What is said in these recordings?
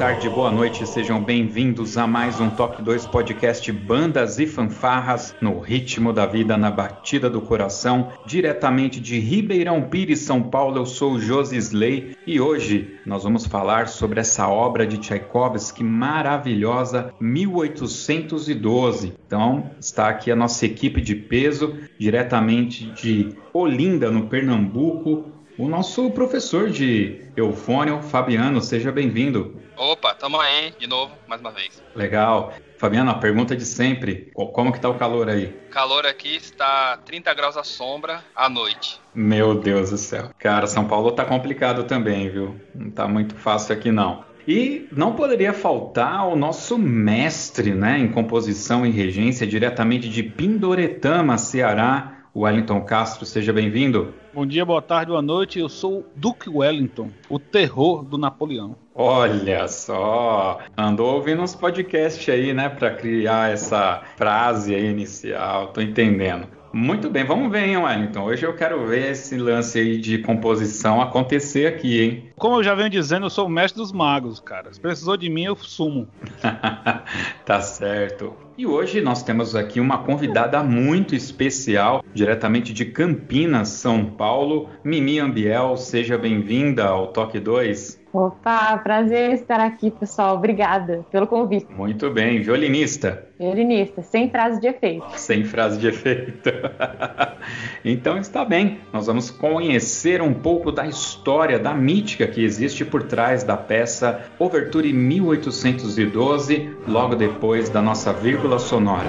Tarde, boa noite, sejam bem-vindos a mais um Toque 2 podcast Bandas e Fanfarras no ritmo da vida, na batida do coração, diretamente de Ribeirão Pires, São Paulo. Eu sou o Josi Slay e hoje nós vamos falar sobre essa obra de Tchaikovsky maravilhosa, 1812. Então, está aqui a nossa equipe de peso, diretamente de Olinda, no Pernambuco, o nosso professor de Eufônio, Fabiano, seja bem-vindo. Opa, tamo aí de novo, mais uma vez. Legal. Fabiano, a pergunta de sempre, como que tá o calor aí? Calor aqui está 30 graus à sombra à noite. Meu Deus do céu. Cara, São Paulo tá complicado também, viu? Não tá muito fácil aqui não. E não poderia faltar o nosso mestre, né, em composição e regência diretamente de Pindoretama, Ceará, Wellington Castro, seja bem-vindo. Bom dia, boa tarde, boa noite. Eu sou o Duke Wellington, o terror do Napoleão. Olha só, andou ouvindo uns podcasts aí, né, para criar essa frase aí inicial. Tô entendendo. Muito bem, vamos ver, hein, Wellington. Hoje eu quero ver esse lance aí de composição acontecer aqui, hein? Como eu já venho dizendo, eu sou o mestre dos magos, cara. Se precisou de mim, eu sumo. tá certo. E hoje nós temos aqui uma convidada muito especial, diretamente de Campinas, São Paulo, Mimi Ambiel. Seja bem-vinda ao Toque 2. Opa, prazer estar aqui, pessoal. Obrigada pelo convite. Muito bem, violinista. Violinista, sem frase de efeito. Sem frase de efeito. então está bem. Nós vamos conhecer um pouco da história, da mítica que existe por trás da peça Overture 1812, logo depois da nossa vírgula sonora.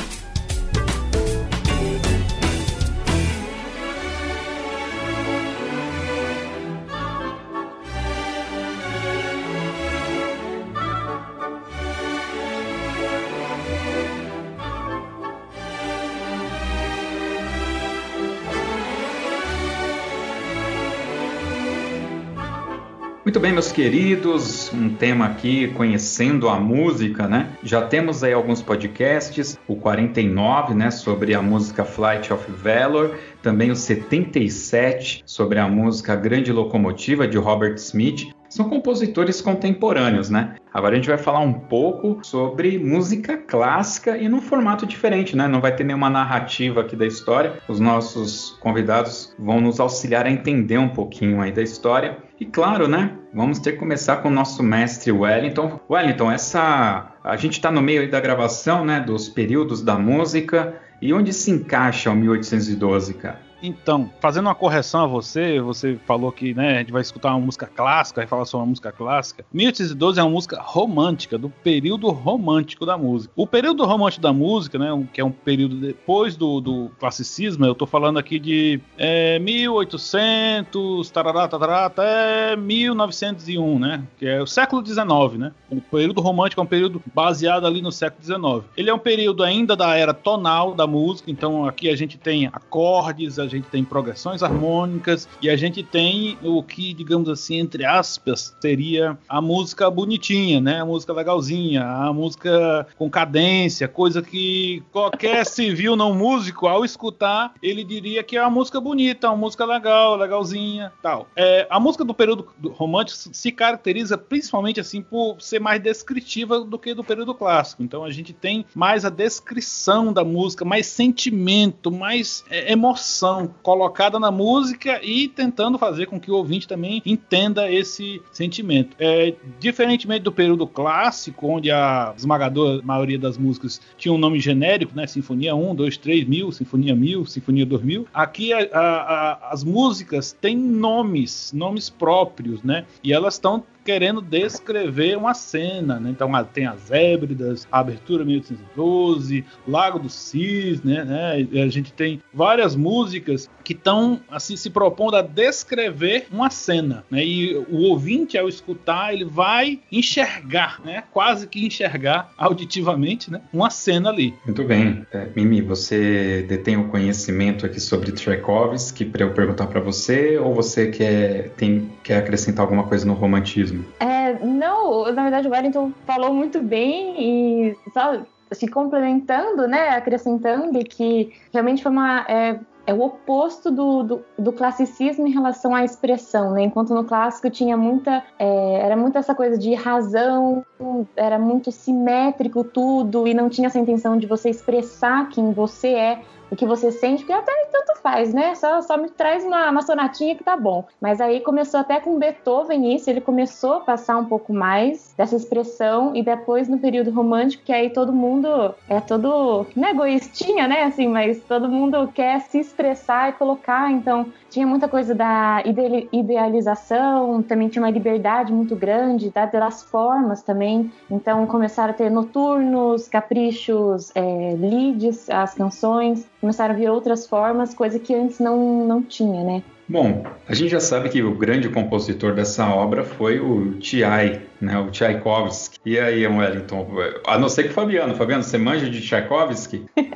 Muito bem, meus queridos, um tema aqui conhecendo a música, né? Já temos aí alguns podcasts, o 49, né, sobre a música Flight of Valor, também o 77 sobre a música Grande Locomotiva de Robert Smith. São compositores contemporâneos, né? Agora a gente vai falar um pouco sobre música clássica e num formato diferente, né? Não vai ter nenhuma narrativa aqui da história. Os nossos convidados vão nos auxiliar a entender um pouquinho aí da história. E claro, né? Vamos ter que começar com o nosso mestre Wellington. Wellington, essa a gente está no meio da gravação, né? Dos períodos da música e onde se encaixa o 1812, cara? Então, fazendo uma correção a você, você falou que né, a gente vai escutar uma música clássica, vai falar sobre uma música clássica. 1812 é uma música romântica, do período romântico da música. O período romântico da música, né, que é um período depois do, do classicismo, eu tô falando aqui de é, 1800, tarará, tarará, até 1901, né, que é o século XIX, né. O período romântico é um período baseado ali no século XIX. Ele é um período ainda da era tonal da música, então aqui a gente tem acordes, a gente tem progressões harmônicas e a gente tem o que, digamos assim, entre aspas, seria a música bonitinha, né? A música legalzinha, a música com cadência, coisa que qualquer civil não músico, ao escutar, ele diria que é uma música bonita, uma música legal, legalzinha, tal. É, a música do período romântico se caracteriza principalmente assim por ser mais descritiva do que do período clássico. Então a gente tem mais a descrição da música, mais sentimento, mais é, emoção colocada na música e tentando fazer com que o ouvinte também entenda esse sentimento. É, diferentemente do período clássico, onde a esmagadora maioria das músicas tinha um nome genérico, né? Sinfonia 1, 2, 3 mil, Sinfonia 1000, Sinfonia 2000. Aqui a, a, a, as músicas têm nomes, nomes próprios, né? E elas estão querendo descrever uma cena, né? Então tem as Hébridas, a abertura 1812, Lago do Cisne, né? E a gente tem várias músicas que estão assim se propondo a descrever uma cena, né? E o ouvinte ao escutar ele vai enxergar, né? Quase que enxergar auditivamente, né? Uma cena ali. Muito bem, é, Mimi, você detém o conhecimento aqui sobre Tchaikovsky para eu perguntar para você ou você quer tem quer acrescentar alguma coisa no romantismo? Mesmo. É, não, na verdade o Wellington falou muito bem e só se complementando, né, acrescentando que realmente foi uma é, é o oposto do, do, do, classicismo em relação à expressão, né? Enquanto no clássico tinha muita, é, era muito essa coisa de razão, era muito simétrico tudo e não tinha essa intenção de você expressar quem você é o que você sente, porque até tanto faz, né? Só, só me traz uma, uma sonatinha que tá bom. Mas aí começou até com Beethoven isso, ele começou a passar um pouco mais dessa expressão e depois no período romântico, que aí todo mundo é todo, não é egoístinha, né? Assim, mas todo mundo quer se expressar e colocar, então tinha muita coisa da idealização, também tinha uma liberdade muito grande, das formas também. Então começaram a ter noturnos, caprichos, é, leads, as canções, começaram a vir outras formas, coisa que antes não, não tinha, né? Bom, a gente já sabe que o grande compositor dessa obra foi o Tchai, né, o Tchaikovsky. E aí, Wellington, a não ser que o Fabiano. Fabiano, você manja de Tchaikovsky?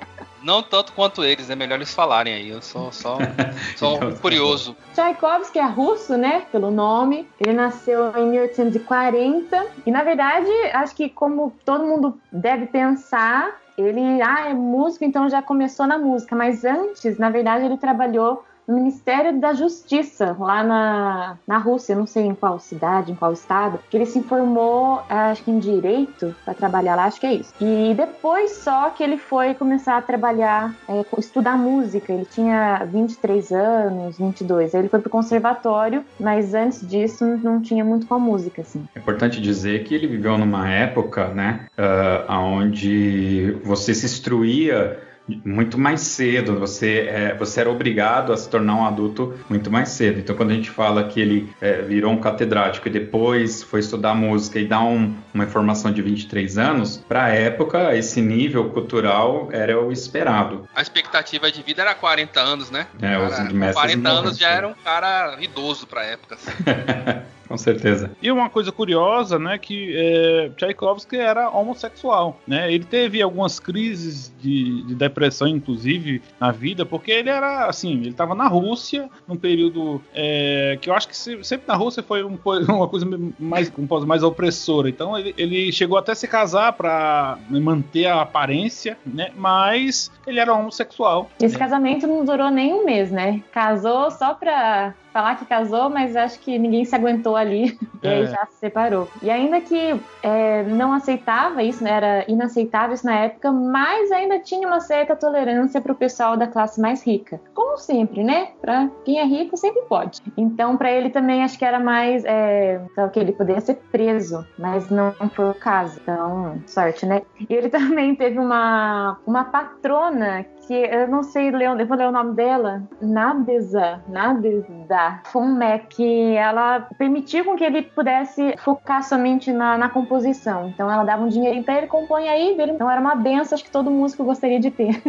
Não tanto quanto eles, é melhor eles falarem aí. Eu sou só, só então, tá curioso. Tchaikovsky é russo, né? Pelo nome. Ele nasceu em 1840. E na verdade, acho que como todo mundo deve pensar, ele ah, é músico, então já começou na música. Mas antes, na verdade, ele trabalhou no Ministério da Justiça, lá na, na Rússia, não sei em qual cidade, em qual estado, que ele se informou, acho que em direito, para trabalhar lá, acho que é isso. E depois só que ele foi começar a trabalhar, é, estudar música. Ele tinha 23 anos, 22. Aí ele foi pro conservatório, mas antes disso não tinha muito com a música, assim. É importante dizer que ele viveu numa época, né, uh, onde você se instruía muito mais cedo. Você, é, você era obrigado a se tornar um adulto muito mais cedo. Então, quando a gente fala que ele é, virou um catedrático e depois foi estudar música e dá um, uma informação de 23 anos, para a época, esse nível cultural era o esperado. A expectativa de vida era 40 anos, né? É, os cara, 40 anos já era um cara idoso para a época. Assim. Com certeza. E uma coisa curiosa, né, que é, Tchaikovsky era homossexual, né? Ele teve algumas crises de, de, depressão, inclusive, na vida, porque ele era, assim, ele estava na Rússia, num período é, que eu acho que sempre na Rússia foi um, uma coisa mais, um, mais opressora. Então ele, ele chegou até a se casar para manter a aparência, né? Mas ele era homossexual. Esse casamento não durou nem um mês, né? Casou só pra falar que casou, mas acho que ninguém se aguentou ali e aí é. já se separou. E ainda que é, não aceitava isso, né, era inaceitável isso na época, mas ainda tinha uma certa tolerância para o pessoal da classe mais rica. Como sempre, né? Para quem é rico sempre pode. Então, para ele também acho que era mais é, então, que ele poderia ser preso, mas não foi o caso. Então, sorte, né? E ele também teve uma, uma patrona que eu não sei ler, eu vou ler o nome dela, Nadeza, Nadeza Fonme, que ela permitiu com que ele pudesse focar somente na, na composição. Então ela dava um dinheirinho pra ele, compõe aí, dele. Então era uma benção, acho que todo músico gostaria de ter.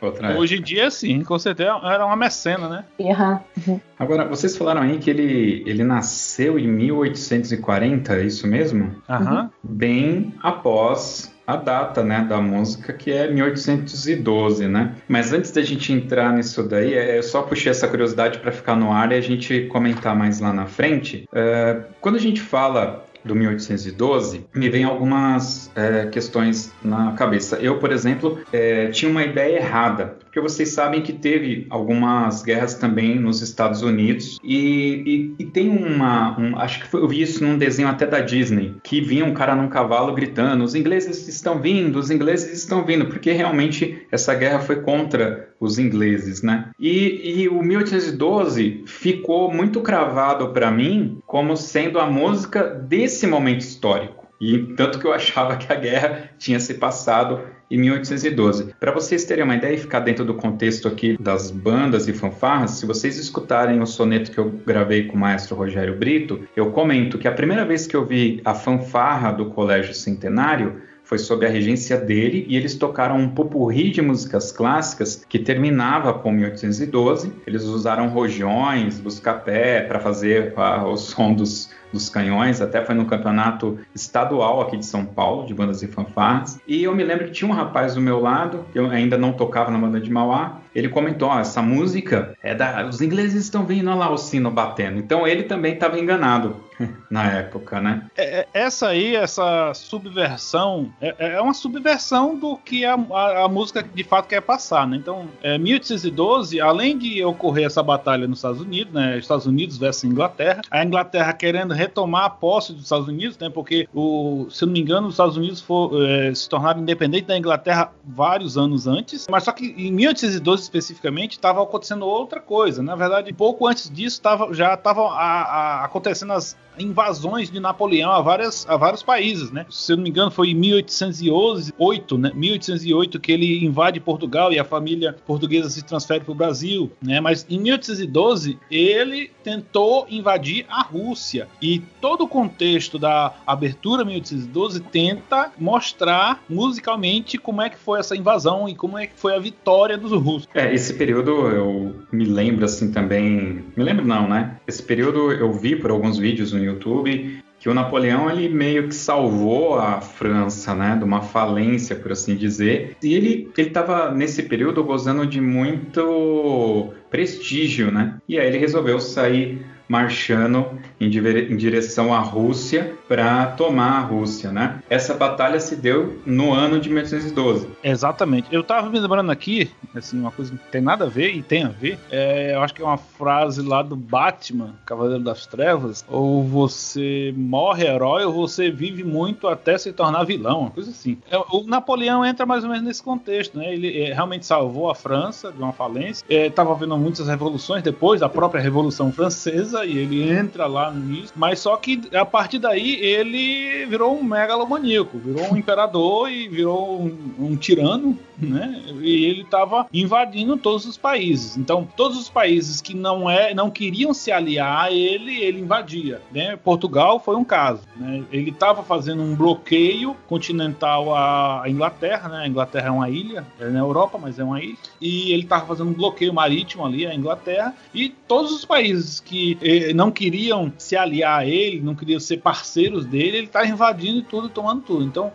Hoje em dia, sim, com certeza era uma mecena, né? Uhum. Agora, vocês falaram aí que ele, ele nasceu em 1840, é isso mesmo? Uhum. Bem após a data né, da música, que é 1812, né? Mas antes da gente entrar nisso daí, é só puxar essa curiosidade para ficar no ar e a gente comentar mais lá na frente. É, quando a gente fala do 1812, me vem algumas é, questões na cabeça. Eu, por exemplo, é, tinha uma ideia errada, porque vocês sabem que teve algumas guerras também nos Estados Unidos e, e, e tem uma, um, acho que foi, eu vi isso num desenho até da Disney, que vinha um cara num cavalo gritando: os ingleses estão vindo, os ingleses estão vindo, porque realmente essa guerra foi contra os ingleses, né? E, e o 1812 ficou muito cravado para mim como sendo a música desse momento histórico. E tanto que eu achava que a guerra tinha se passado em 1812. Para vocês terem uma ideia e ficar dentro do contexto aqui das bandas e fanfarras, se vocês escutarem o soneto que eu gravei com o maestro Rogério Brito, eu comento que a primeira vez que eu vi a fanfarra do Colégio Centenário foi sob a regência dele e eles tocaram um popurri de músicas clássicas que terminava com 1812. Eles usaram rojões, buscapé para fazer o som dos, dos canhões, até foi no campeonato estadual aqui de São Paulo, de bandas e fanfarras. E eu me lembro que tinha um rapaz do meu lado, eu ainda não tocava na banda de Mauá, ele comentou: essa música é da. Os ingleses estão vindo, olha lá o sino batendo. Então ele também estava enganado na época, né? É, é, essa aí, essa subversão, é, é, uma subversão do que a, a, a, música de fato quer passar, né? Então, é, 1812, além de ocorrer essa batalha nos Estados Unidos, né? Estados Unidos versus Inglaterra, a Inglaterra querendo retomar a posse dos Estados Unidos, né? Porque, o, se não me engano, os Estados Unidos for, é, se tornaram independentes da Inglaterra vários anos antes, mas só que em 1812 especificamente estava acontecendo outra coisa. Na verdade, pouco antes disso tava, já estavam acontecendo as invasões de Napoleão a, várias, a vários países, né? Se eu não me engano, foi em 1808, né? 1808 que ele invade Portugal e a família portuguesa se transfere para o Brasil, né? Mas em 1812 ele tentou invadir a Rússia e todo o contexto da abertura 1812 tenta mostrar musicalmente como é que foi essa invasão e como é que foi a vitória dos russos. É, esse período eu me lembro assim também, me lembro não, né? Esse período eu vi por alguns vídeos no YouTube que o Napoleão ele meio que salvou a França, né, de uma falência, por assim dizer. E ele ele estava nesse período gozando de muito prestígio, né? E aí ele resolveu sair marchando em, em direção à Rússia para tomar a Rússia, né? Essa batalha se deu no ano de 1812. Exatamente. Eu tava me lembrando aqui, assim, uma coisa que não tem nada a ver e tem a ver. É, eu acho que é uma frase lá do Batman, Cavaleiro das Trevas, ou você morre herói ou você vive muito até se tornar vilão, uma coisa assim. É, o Napoleão entra mais ou menos nesse contexto, né? Ele é, realmente salvou a França de uma falência. É, havendo muitas revoluções depois da própria Revolução Francesa e ele entra lá nisso, mas só que a partir daí ele virou um megalomaníaco, virou um imperador e virou um, um tirano, né? E ele estava invadindo todos os países. Então, todos os países que não é, não queriam se aliar a ele, ele invadia. Né? Portugal foi um caso. Né? Ele estava fazendo um bloqueio continental à Inglaterra. Né? A Inglaterra é uma ilha, é na Europa, mas é uma ilha. E ele estava fazendo um bloqueio marítimo ali à Inglaterra. E todos os países que não queriam se aliar a ele, não queriam ser parceiros dele, ele estava invadindo tudo, tomando tudo. Então,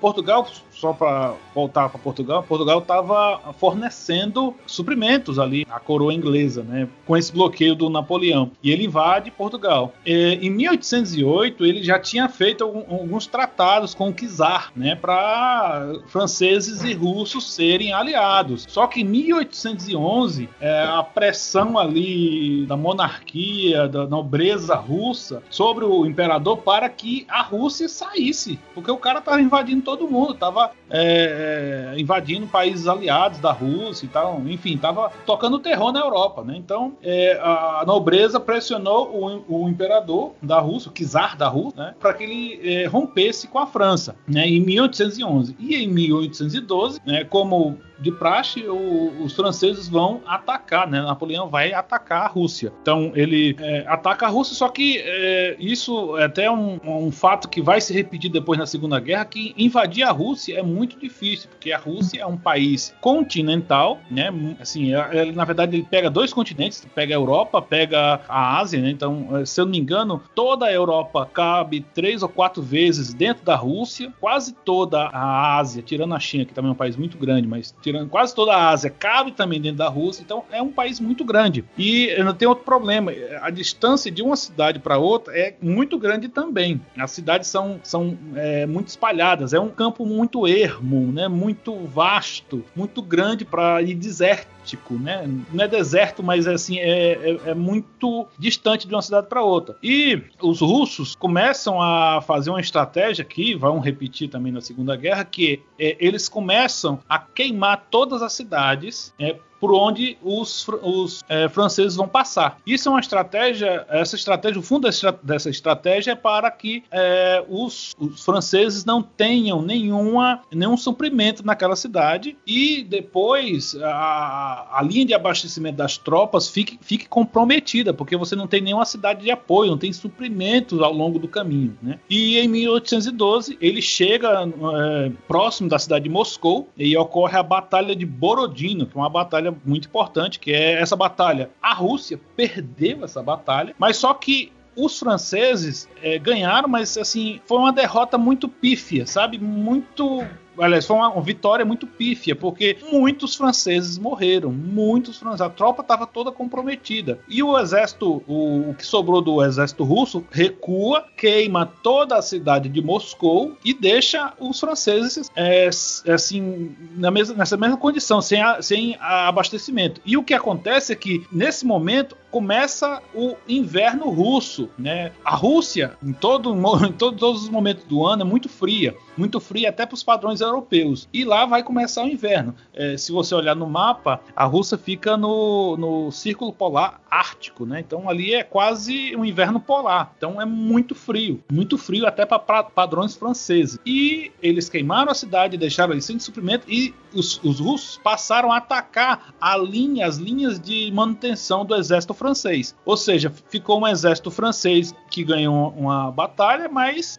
Portugal só para voltar para Portugal, Portugal estava fornecendo suprimentos ali à coroa inglesa, né, com esse bloqueio do Napoleão. E ele invade Portugal. E, em 1808 ele já tinha feito alguns tratados com o czar, né, para franceses e russos serem aliados. Só que em 1811 é, a pressão ali da monarquia, da nobreza russa sobre o imperador para que a Rússia saísse, porque o cara estava invadindo todo mundo, estava é, é, invadindo países aliados da Rússia e tal, enfim, estava tocando terror na Europa, né? Então é, a nobreza pressionou o, o, imperador da Rússia, o czar da Rússia, né, para que ele é, rompesse com a França, né, em 1811 e em 1812, né, como de praxe, o, os franceses vão atacar, né? Napoleão vai atacar a Rússia. Então ele é, ataca a Rússia, só que é, isso é até um, um, fato que vai se repetir depois na Segunda Guerra, que invadir a Rússia é muito difícil, porque a Rússia é um país continental, né? Assim, é, é, na verdade ele pega dois continentes, pega a Europa, pega a Ásia, né? Então, é, se eu não me engano, toda a Europa cabe três ou quatro vezes dentro da Rússia, quase toda a Ásia, tirando a China, que também é um país muito grande, mas tirando quase toda a Ásia, cabe também dentro da Rússia, então é um país muito grande. E não tem outro problema, a distância de uma cidade para outra é muito grande também. As cidades são, são é, muito espalhadas, é um campo muito ermo, né, muito vasto, muito grande para ir desértico, né? Não é deserto, mas é assim é, é, é muito distante de uma cidade para outra. E os russos começam a fazer uma estratégia que vão repetir também na Segunda Guerra, que é, eles começam a queimar todas as cidades é, por onde os, os é, franceses vão passar. Isso é uma estratégia, essa estratégia, o fundo dessa estratégia é para que é, os, os, franceses não tenham nenhuma, nenhum suprimento naquela cidade e depois a, a linha de abastecimento das tropas fique, fique comprometida, porque você não tem nenhuma cidade de apoio, não tem suprimentos ao longo do caminho. Né? E em 1812 ele chega é, próximo da cidade de Moscou e ocorre a Batalha de Borodino, que é uma batalha muito importante, que é essa batalha. A Rússia perdeu essa batalha, mas só que os franceses é, ganharam, mas assim foi uma derrota muito pífia, sabe? Muito aliás, foi uma, uma, vitória muito pífia, porque muitos franceses morreram, muitos franceses, a tropa estava toda comprometida. E o exército, o, o, que sobrou do exército russo, recua, queima toda a cidade de Moscou e deixa os franceses é, assim na mesma, nessa mesma condição, sem, a, sem abastecimento. E o que acontece é que nesse momento começa o inverno russo, né? A Rússia, em, todo, em todo, todos os momentos do ano, é muito fria, muito fria até para os padrões europeus. E lá vai começar o inverno. É, se você olhar no mapa, a Rússia fica no, no círculo polar ártico, né? Então ali é quase um inverno polar. Então é muito frio, muito frio até para padrões franceses. E eles queimaram a cidade, deixaram ali sem suprimento e os, os russos passaram a atacar a linha, as linhas de manutenção do exército francês. Ou seja, ficou um exército francês que ganhou uma batalha, mas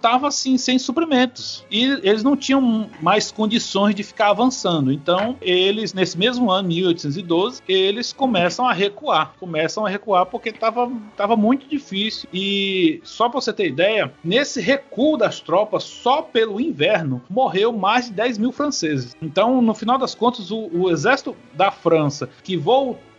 estava assim sem suprimentos e eles não tinham mais condições de ficar avançando. Então, eles nesse mesmo ano, 1812, eles começam a recuar, começam a recuar porque estava tava muito difícil e só para você ter ideia, nesse recuo das tropas só pelo inverno morreu mais de 10 mil franceses. Então, no final das contas, o, o exército da França que voltou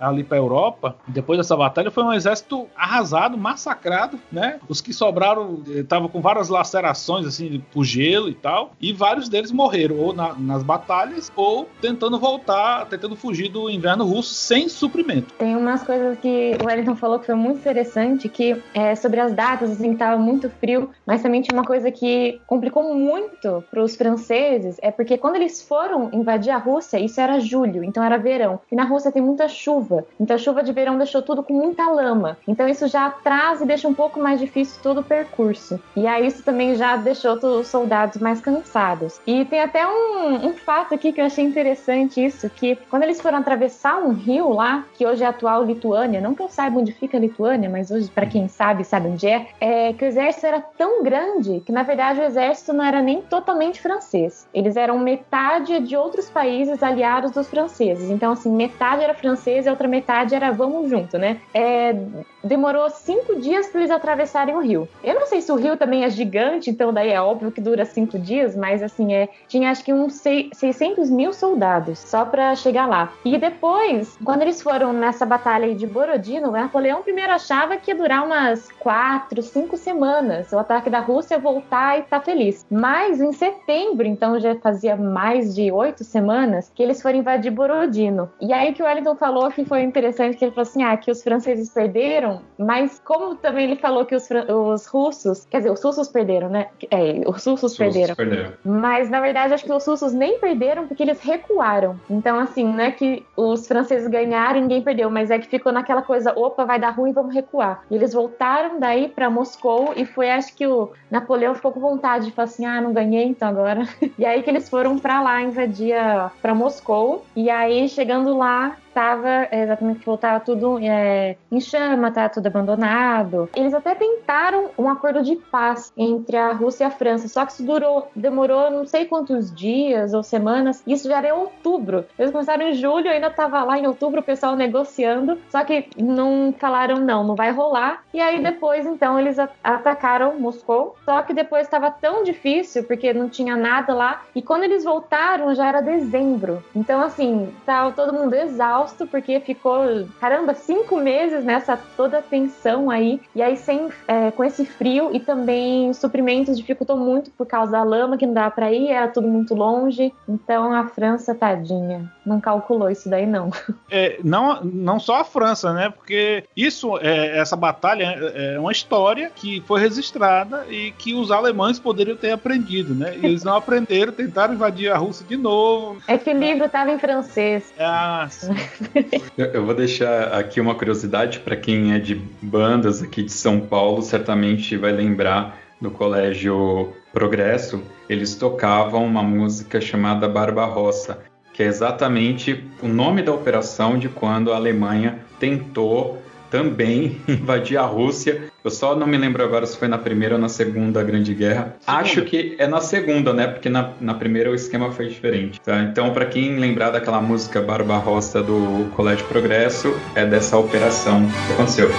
ali para a Europa depois dessa batalha foi um exército arrasado, massacrado, né? Os que sobraram estavam eh, com várias lacerações, assim, por gelo e tal. E vários deles morreram, ou na, nas batalhas, ou tentando voltar, tentando fugir do inverno russo sem suprimento. Tem umas coisas que o Wellington falou que foi muito interessante, que é sobre as datas, assim, que tava muito frio, mas também tinha uma coisa que complicou muito para os franceses, é porque quando eles foram invadir a Rússia, isso era julho, então era verão. E na Rússia tem muita chuva, então a chuva de verão deixou tudo com muita lama. Então isso já atrasa e deixa um pouco mais difícil todo o percurso. E aí isso também já deixou os soldados mais cansados. E tem até um, um fato aqui que eu achei interessante isso, que quando eles foram atravessar um rio lá, que hoje é a atual Lituânia, não que eu saiba onde fica a Lituânia, mas hoje, para quem sabe, sabe onde é, é que o exército era tão grande que, na verdade, o exército não era nem totalmente francês. Eles eram metade de outros países aliados dos franceses. Então, assim, metade era francês e a outra metade era vamos junto, né? É, demorou cinco dias para eles atravessarem o rio. Eu não sei se o rio também é gigante, então daí é óbvio que dura cinco dias, mas assim, é, tinha acho que uns 600 mil soldados só para chegar lá. E depois, quando eles foram nessa batalha de Borodino, Napoleão primeiro achava que ia durar umas quatro, cinco semanas o ataque da Rússia voltar e tá feliz. Mas em setembro, então já fazia mais de oito semanas, que eles foram invadir Borodino. E aí que o Wellington falou que foi interessante que ele falou assim, ah, que os franceses perderam, mas como também ele falou que os, os russos, quer dizer, os russos perderam, né? É, os russos perderam. perderam. Mas na verdade acho que os russos nem perderam porque eles recuaram. Então assim, não é que os franceses ganharam e ninguém perdeu, mas é que ficou naquela coisa, opa, vai dar ruim, vamos recuar. E eles voltaram daí para Moscou e foi acho que o Napoleão ficou com vontade de falar assim, ah, não ganhei, então agora. e aí que eles foram para lá invadir para Moscou e aí chegando lá estava exatamente voltava tudo é, em chama, tá tudo abandonado. Eles até tentaram um acordo de paz entre a Rússia e a França, só que isso durou, demorou não sei quantos dias ou semanas. Isso já era em outubro. Eles começaram em julho, ainda estava lá em outubro o pessoal negociando, só que não falaram não, não vai rolar. E aí depois então eles atacaram Moscou, só que depois estava tão difícil porque não tinha nada lá. E quando eles voltaram já era dezembro. Então assim, tava todo mundo exausto exausto porque ficou, caramba, cinco meses nessa toda tensão aí. E aí, sem, é, com esse frio e também suprimentos dificultou muito por causa da lama, que não dava para ir, era tudo muito longe. Então a França, tadinha, não calculou isso daí, não. É, não, não só a França, né? Porque isso, é, essa batalha é, é uma história que foi registrada e que os alemães poderiam ter aprendido, né? E eles não aprenderam, tentaram invadir a Rússia de novo. É que o livro estava em francês. Ah, sim. Eu vou deixar aqui uma curiosidade para quem é de bandas aqui de São Paulo, certamente vai lembrar do Colégio Progresso. Eles tocavam uma música chamada Barbarossa, que é exatamente o nome da operação de quando a Alemanha tentou também invadir a Rússia. Eu só não me lembro agora se foi na primeira ou na segunda Grande Guerra. Segunda. Acho que é na segunda, né? Porque na, na primeira o esquema foi diferente. Tá? Então, para quem lembrar daquela música Barbarossa do Colégio Progresso, é dessa operação que aconteceu.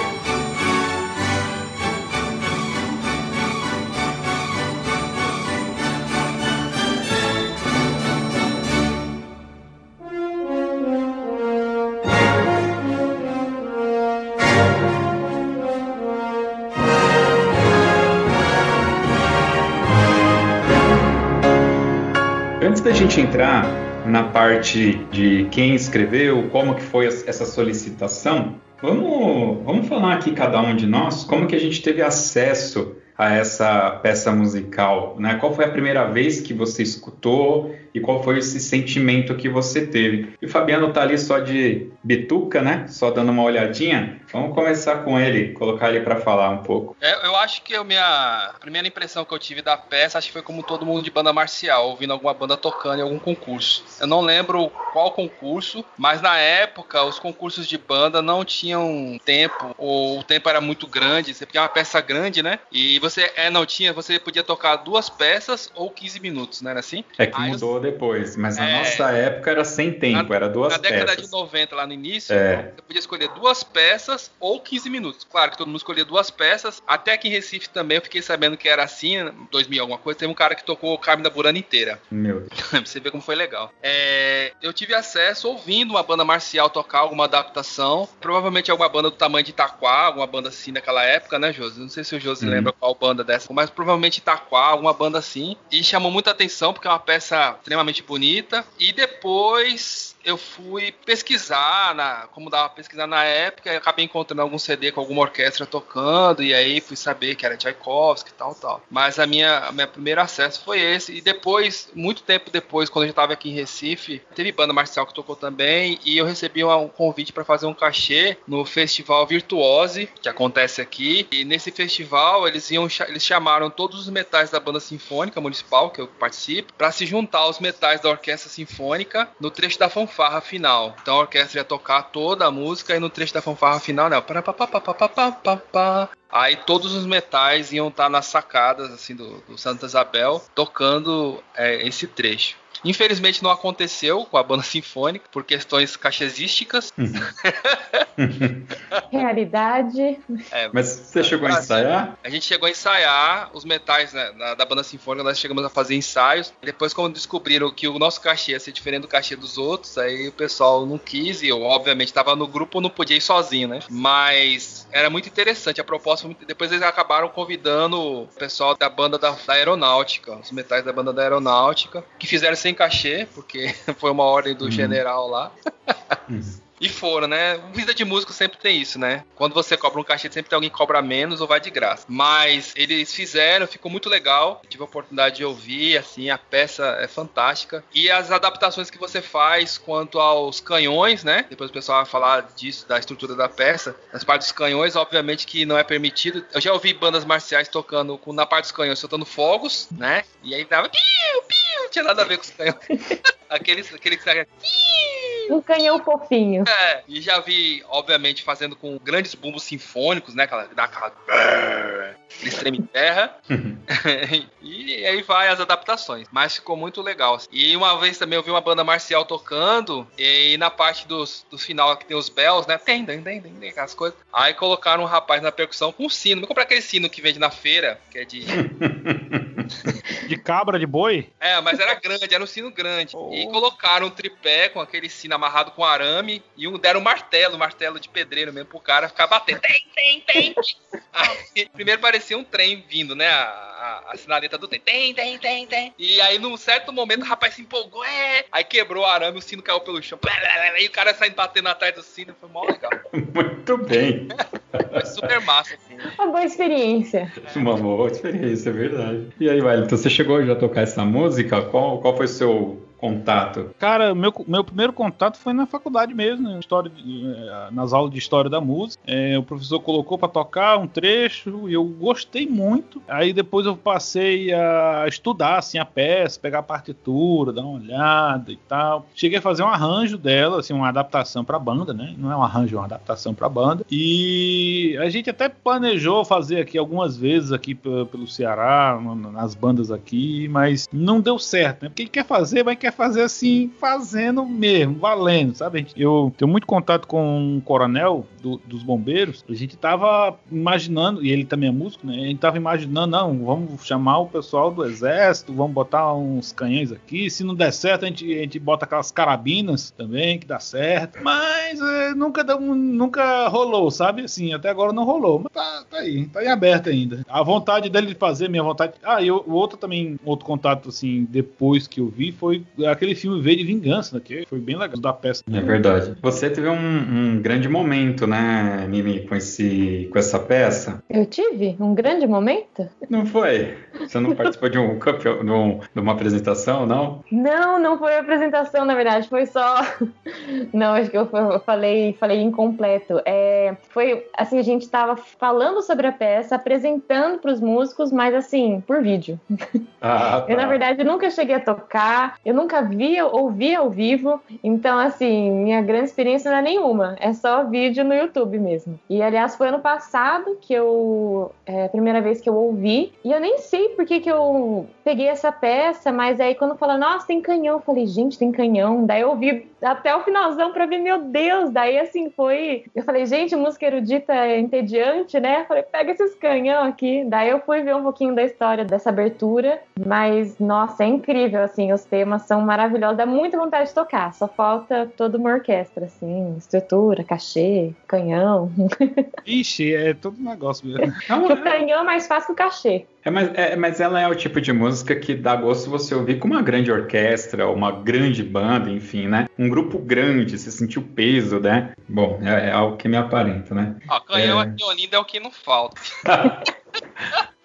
Entrar na parte de quem escreveu, como que foi essa solicitação, vamos, vamos falar aqui cada um de nós como que a gente teve acesso a essa peça musical, né? Qual foi a primeira vez que você escutou e qual foi esse sentimento que você teve? E o Fabiano tá ali só de bituca, né? Só dando uma olhadinha. Vamos começar com ele, colocar ele para falar um pouco. É, eu acho que a minha primeira impressão que eu tive da peça, acho que foi como todo mundo de banda marcial, ouvindo alguma banda tocando em algum concurso. Eu não lembro qual concurso, mas na época os concursos de banda não tinham tempo, ou o tempo era muito grande, você pedia uma peça grande, né? E você você é, não tinha, você podia tocar duas peças ou 15 minutos, não era assim? É que Aí mudou depois, mas na é, nossa época era sem tempo, na, era duas peças. Na década peças. de 90, lá no início, é. você podia escolher duas peças ou 15 minutos. Claro que todo mundo escolhia duas peças, até aqui em Recife também eu fiquei sabendo que era assim, 2000 alguma coisa, teve um cara que tocou o Carmen da Burana inteira. Meu Deus. pra você ver como foi legal. É, eu tive acesso ouvindo uma banda marcial tocar alguma adaptação, provavelmente alguma banda do tamanho de Itaquá, alguma banda assim naquela época, né, Josi? Não sei se o Josi uhum. lembra qual banda dessa, mas provavelmente Itaquá, alguma banda assim. E chamou muita atenção porque é uma peça extremamente bonita. E depois eu fui pesquisar, na, como dava pesquisar na época, e acabei encontrando algum CD com alguma orquestra tocando, e aí fui saber que era Tchaikovsky e tal, tal. Mas a minha, a minha primeiro acesso foi esse, e depois, muito tempo depois, quando eu já estava aqui em Recife, teve banda marcial que tocou também, e eu recebi um convite para fazer um cachê no festival Virtuose, que acontece aqui, e nesse festival eles iam eles chamaram todos os metais da banda sinfônica municipal, que eu participo, para se juntar aos metais da orquestra sinfônica no trecho da fanfare fanfarra final. Então a orquestra ia tocar toda a música e no trecho da fanfarra final, né? Aí todos os metais iam estar nas sacadas assim do, do Santa Isabel tocando é, esse trecho. Infelizmente não aconteceu com a banda sinfônica por questões cachezísticas. Realidade. É, Mas você chegou a ensaiar? A gente chegou a ensaiar os metais né, da, da banda sinfônica, nós chegamos a fazer ensaios. Depois, quando descobriram que o nosso cachê ia ser diferente do cachê dos outros, aí o pessoal não quis e eu, obviamente, estava no grupo, não podia ir sozinho, né? Mas era muito interessante a proposta. Depois eles acabaram convidando o pessoal da banda da, da aeronáutica, os metais da banda da aeronáutica, que fizeram sem cachê, porque foi uma ordem do uhum. general lá. Uhum. E foram, né? Vida de músico sempre tem isso, né? Quando você cobra um cachê, sempre tem alguém que cobra menos ou vai de graça. Mas eles fizeram, ficou muito legal. Tive a oportunidade de ouvir, assim, a peça é fantástica. E as adaptações que você faz quanto aos canhões, né? Depois o pessoal vai falar disso, da estrutura da peça. Nas partes dos canhões, obviamente que não é permitido. Eu já ouvi bandas marciais tocando com, na parte dos canhões, soltando fogos, né? E aí tava. Piu, piu, não tinha nada a ver com os canhões. aqueles, aquele que sai. Um canhão fofinho. É, e já vi, obviamente, fazendo com grandes bumbos sinfônicos, né? Aquela, dá aquela. Eles tremem terra. e aí vai as adaptações. Mas ficou muito legal. E uma vez também eu vi uma banda marcial tocando. E na parte dos, do final que tem os bells, né? Tem, tem, tem, tem, tem aquelas coisas. Aí colocaram um rapaz na percussão com um sino. Vou comprar aquele sino que vende na feira, que é de. de cabra, de boi? É, mas era grande, era um sino grande. Oh. E colocaram um tripé com aquele sino amarrado com arame e um, deram um martelo, um martelo de pedreiro mesmo pro cara ficar batendo. Tem, tem, tem. Aí, primeiro parecia um trem vindo, né? A, a, a sinaleta do trem. Tem, tem, tem, tem. E aí, num certo momento, o rapaz se empolgou. É. Aí quebrou o arame, o sino caiu pelo chão. E o cara saindo batendo atrás do sino. Foi mó legal. Muito bem. Foi super massa, assim. Uma boa experiência. Uma boa experiência, é verdade. E aí, Vale, então você chegou já a tocar essa música? Qual, qual foi o seu contato? Cara, meu, meu primeiro contato foi na faculdade mesmo, né? história de, eh, nas aulas de história da música. É, o professor colocou para tocar um trecho e eu gostei muito. Aí depois eu passei a estudar assim a peça, pegar a partitura, dar uma olhada e tal. Cheguei a fazer um arranjo dela, assim, uma adaptação para banda, né? Não é um arranjo, é uma adaptação para banda. E a gente até planejou fazer aqui algumas vezes aqui pelo Ceará, nas bandas aqui, mas não deu certo, né? Porque quer fazer, vai quer quer fazer assim, fazendo mesmo, valendo, sabe? Eu tenho muito contato com um coronel do, dos bombeiros. A gente tava imaginando, e ele também é músico, né? A gente tava imaginando, não, vamos chamar o pessoal do exército, vamos botar uns canhões aqui. Se não der certo, a gente, a gente bota aquelas carabinas também, que dá certo. Mas é, nunca, nunca rolou, sabe? Assim, até agora não rolou. Mas tá, tá aí, tá em aberto ainda. A vontade dele de fazer, minha vontade. Ah, e o outro também, outro contato, assim, depois que eu vi, foi aquele filme V de Vingança, né, que foi bem legal da peça. É verdade. Você teve um, um, grande momento, né, Mimi, com, esse, com essa peça? Eu tive um grande momento? Não foi? Você não participou de, um campeão, de, um, de uma apresentação, não? Não, não foi apresentação, na verdade, foi só. não, acho que eu falei, falei incompleto. É, foi assim, a gente estava falando sobre a peça, apresentando para os músicos, mas assim, por vídeo. Ah, tá. Eu, na verdade, nunca cheguei a tocar, eu nunca nunca vi, ouvi ao vivo, então assim, minha grande experiência não é nenhuma, é só vídeo no YouTube mesmo. E aliás, foi ano passado que eu, é a primeira vez que eu ouvi, e eu nem sei por que que eu peguei essa peça, mas aí quando fala, nossa, tem canhão, eu falei, gente, tem canhão, daí eu ouvi até o finalzão pra ver, meu Deus, daí assim foi, eu falei, gente, música erudita é entediante, né? Eu falei, pega esses canhão aqui, daí eu fui ver um pouquinho da história dessa abertura, mas nossa, é incrível, assim, os temas são maravilhosos, dá muita vontade de tocar, só falta toda uma orquestra, assim, estrutura, cachê, canhão. Ixi, é todo um negócio mesmo. o canhão é mais fácil que o cachê. É mas, é, mas ela é o tipo de música que dá gosto você ouvir com uma grande orquestra, uma grande banda, enfim, né? Um grupo grande, você sentir o peso, né? Bom, é, é algo que me aparenta, né? Ó, canhão é... aqui unido é o que não falta.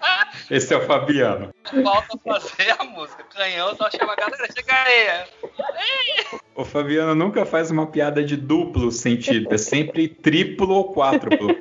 Esse é o Fabiano. Falta fazer a música. Canhão só chama a galera, chega aí. O Fabiano nunca faz uma piada de duplo sentido, é sempre triplo ou quádruplo.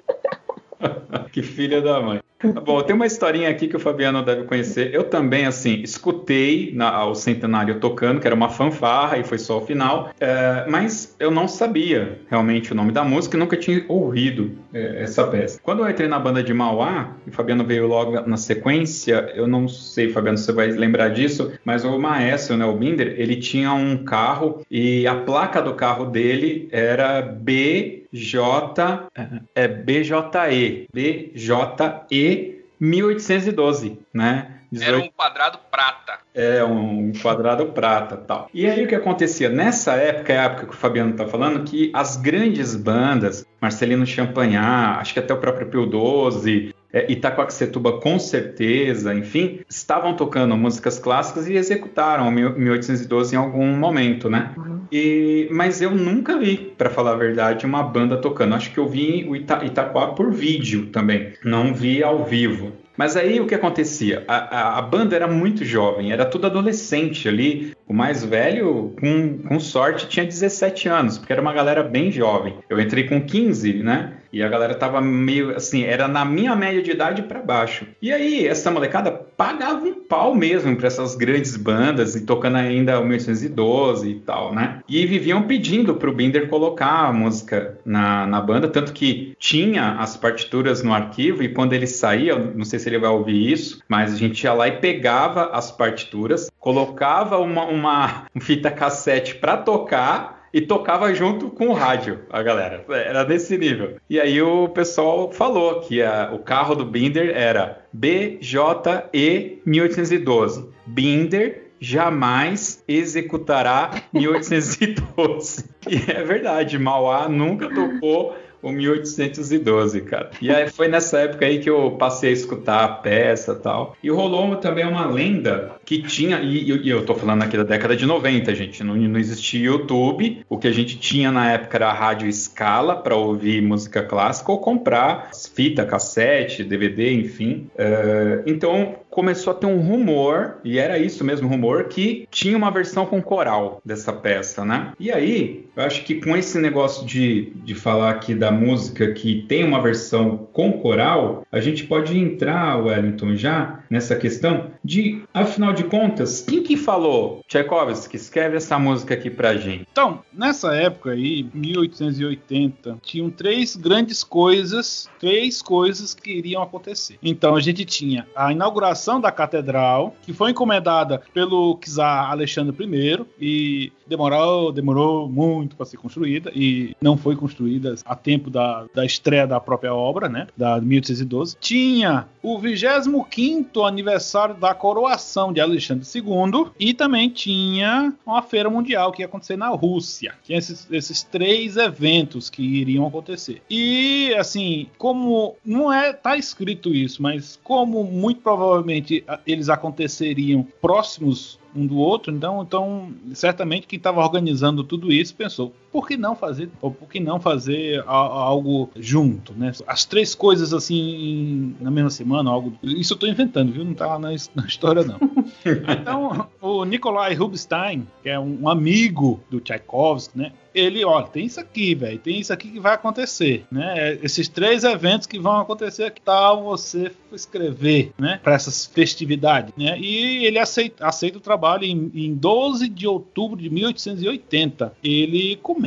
que filha da mãe. Bom, tem uma historinha aqui que o Fabiano deve conhecer. Eu também, assim, escutei na, o Centenário tocando, que era uma fanfarra e foi só o final, é, mas eu não sabia realmente o nome da música e nunca tinha ouvido é, essa peça. Quando eu entrei na banda de Mauá, e o Fabiano veio logo na sequência, eu não sei, Fabiano, se você vai lembrar disso, mas o maestro, né, o Binder, ele tinha um carro e a placa do carro dele era B J é BJE, BJE 1812, né? 18... Era um quadrado prata. É, um quadrado prata tal. E aí o que acontecia? Nessa época, é a época que o Fabiano está falando, que as grandes bandas, Marcelino Champagnat, acho que até o próprio Pio 12, é, Itacoaxetuba com certeza, enfim, estavam tocando músicas clássicas e executaram 1812 em algum momento, né? Uhum. E, mas eu nunca vi, para falar a verdade, uma banda tocando. Acho que eu vi o Ita Itaquá por vídeo também, não vi ao vivo. Mas aí o que acontecia? A, a, a, banda era muito jovem, era tudo adolescente ali. O mais velho, com, com sorte, tinha 17 anos, porque era uma galera bem jovem. Eu entrei com 15, né? E a galera tava meio assim, era na minha média de idade para baixo. E aí, essa molecada pagava um pau mesmo para essas grandes bandas e tocando ainda o 1812 e tal, né? E viviam pedindo pro Binder colocar a música na, na banda, tanto que tinha as partituras no arquivo e quando ele saía, não sei se ele vai ouvir isso, mas a gente ia lá e pegava as partituras, colocava uma, uma fita cassete para tocar e tocava junto com o rádio, a galera. Era desse nível. E aí o pessoal falou que a, o carro do Binder era BJE 1812. Binder jamais executará 1812. e é verdade, Mauá nunca tocou o 1812, cara. E aí foi nessa época aí que eu passei a escutar a peça tal. E rolou também uma lenda que tinha, e, e, eu tô falando aqui da década de 90, gente, não, não existia YouTube. O que a gente tinha na época era a rádio escala para ouvir música clássica ou comprar fita, cassete, DVD, enfim. Uh, então começou a ter um rumor, e era isso mesmo, rumor, que tinha uma versão com coral dessa peça, né? E aí, eu acho que com esse negócio de, de falar aqui da música que tem uma versão com coral, a gente pode entrar, Wellington, já nessa questão de, afinal de contas, quem que falou, Tchaikovsky, escreve essa música aqui pra gente? Então, nessa época aí, 1880, tinham três grandes coisas, três coisas que iriam acontecer. Então, a gente tinha a inauguração da catedral, que foi encomendada pelo czar Alexandre I e demorou, demorou muito para ser construída e não foi construída a tempo da, da estreia da própria obra, né, da 1812. Tinha o 25º aniversário da coroação de Alexandre II e também tinha uma feira mundial que ia acontecer na Rússia. Tinha esses, esses três eventos que iriam acontecer. E assim, como não é tá escrito isso, mas como muito provavelmente eles aconteceriam próximos um do outro. Então, então certamente quem estava organizando tudo isso pensou: por que não fazer, ou por que não fazer algo junto, né? As três coisas assim na mesma semana, algo. Isso eu estou inventando, viu? Não está na, na, história não. então, o Nikolai Rubinstein, que é um amigo do Tchaikovsky, né? ele, olha, tem isso aqui, velho, tem isso aqui que vai acontecer, né? Esses três eventos que vão acontecer, que tal você escrever, né? Para essas festividades, né? E ele aceita, aceita o trabalho em, em 12 de outubro de 1880. Ele começa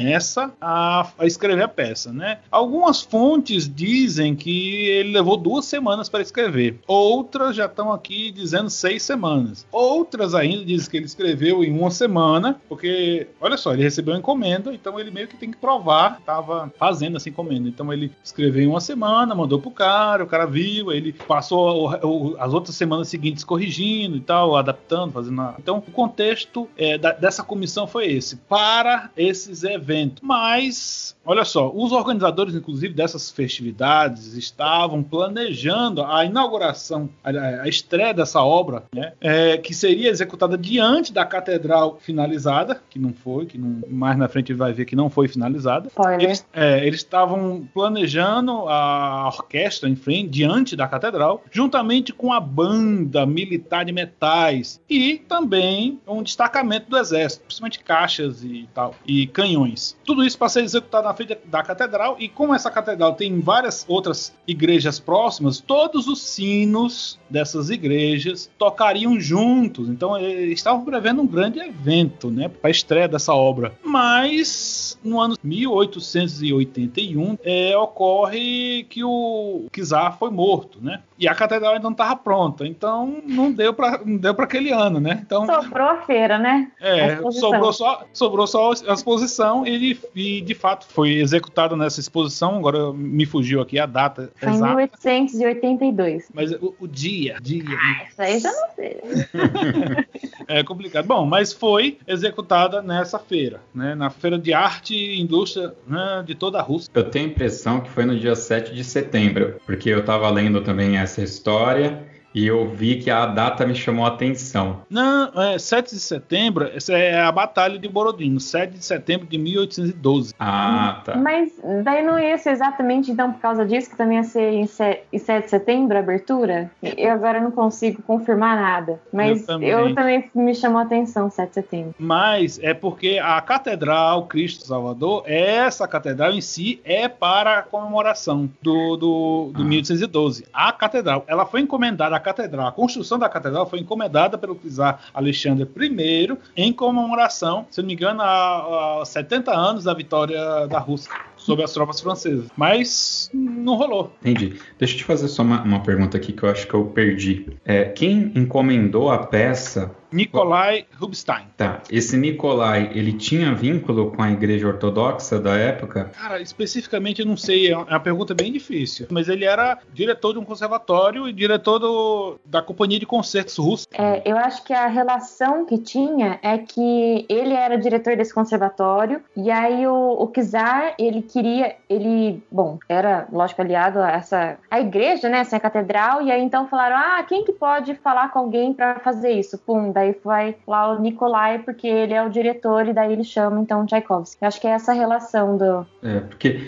a, a escrever a peça, né? Algumas fontes dizem que ele levou duas semanas para escrever. Outras já estão aqui dizendo seis semanas. Outras ainda dizem que ele escreveu em uma semana, porque, olha só, ele recebeu uma encomenda então ele meio que tem que provar, tava fazendo essa encomenda. Então ele escreveu em uma semana, mandou pro cara, o cara viu, ele passou o, o, as outras semanas seguintes corrigindo e tal, adaptando, fazendo. A... Então o contexto é, da, dessa comissão foi esse, para esses eventos. Mas Olha só, os organizadores, inclusive, dessas festividades estavam planejando a inauguração, a, a estreia dessa obra, né, é, que seria executada diante da catedral finalizada, que não foi, que não, mais na frente vai ver que não foi finalizada. Eles, é, eles estavam planejando a orquestra em frente, diante da catedral, juntamente com a banda militar de metais e também um destacamento do exército, principalmente caixas e tal, e canhões. Tudo isso para ser executado na frente da catedral, e como essa catedral tem várias outras igrejas próximas, todos os sinos dessas igrejas tocariam juntos. Então eles estavam prevendo um grande evento, né, para a estreia dessa obra. Mas no ano 1881 é, ocorre que o Kizar foi morto, né? E a catedral ainda não estava pronta, então não deu para não deu para aquele ano, né? Então sobrou a feira, né? É, sobrou só sobrou só a exposição e, e de fato foi executado nessa exposição. Agora me fugiu aqui a data foi exata. Em 1882. Mas o, o dia, dia. Ah, isso aí já não sei. É complicado. Bom, mas foi executada nessa feira, né? Na Feira de Arte e Indústria né, de toda a Rússia. Eu tenho a impressão que foi no dia 7 de setembro, porque eu estava lendo também essa história e eu vi que a data me chamou a atenção. Não, é 7 de setembro, essa é a Batalha de Borodino, 7 de setembro de 1812. Ah, tá. Mas daí não ia ser exatamente então por causa disso que também ia ser em 7 de setembro a abertura? Eu agora não consigo confirmar nada, mas eu também, eu também me chamou a atenção 7 de setembro. Mas é porque a Catedral Cristo Salvador, essa catedral em si é para a comemoração do, do, do ah. 1812. A catedral, ela foi encomendada catedral. A construção da catedral foi encomendada pelo czar Alexandre I em comemoração, se não me engano, a, a 70 anos da vitória da Rússia sobre as tropas francesas. Mas não rolou. Entendi. Deixa eu te fazer só uma, uma pergunta aqui que eu acho que eu perdi. É, quem encomendou a peça Nikolai Rubinstein. Tá. Esse Nikolai, ele tinha vínculo com a igreja ortodoxa da época? Cara, especificamente eu não sei, é uma pergunta bem difícil. Mas ele era diretor de um conservatório e diretor do, da companhia de concertos russa. É, eu acho que a relação que tinha é que ele era diretor desse conservatório e aí o, o Kizar, ele queria, ele, bom, era, lógico, aliado a essa, a igreja, né, essa catedral, e aí então falaram, ah, quem que pode falar com alguém para fazer isso? Pum, daí vai lá o Nikolai, porque ele é o diretor, e daí ele chama então Tchaikovsky. Eu acho que é essa relação do. É, porque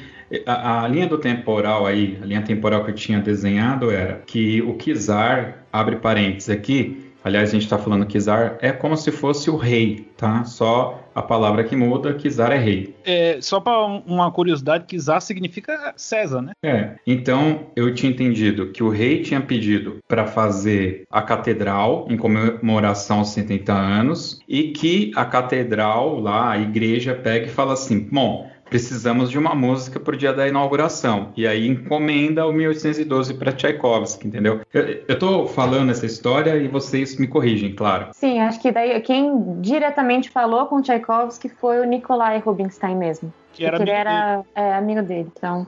a, a, linha do temporal aí, a linha temporal que eu tinha desenhado era que o Kizar, abre parênteses aqui, aliás, a gente está falando Kizar, é como se fosse o rei, tá? Só a palavra que muda, Kizar é rei. É, só para uma curiosidade, Kizar significa César, né? É. Então, eu tinha entendido que o rei tinha pedido para fazer a catedral em comemoração aos 70 anos e que a catedral lá, a igreja pega e fala assim: "Bom, precisamos de uma música para o dia da inauguração. E aí encomenda o 1812 para Tchaikovsky, entendeu? Eu, estou falando essa história e vocês me corrigem, claro. Sim, acho que daí quem diretamente falou com Tchaikovsky foi o Nikolai Rubinstein mesmo. Que era amigo ele era dele. É, amigo dele, então.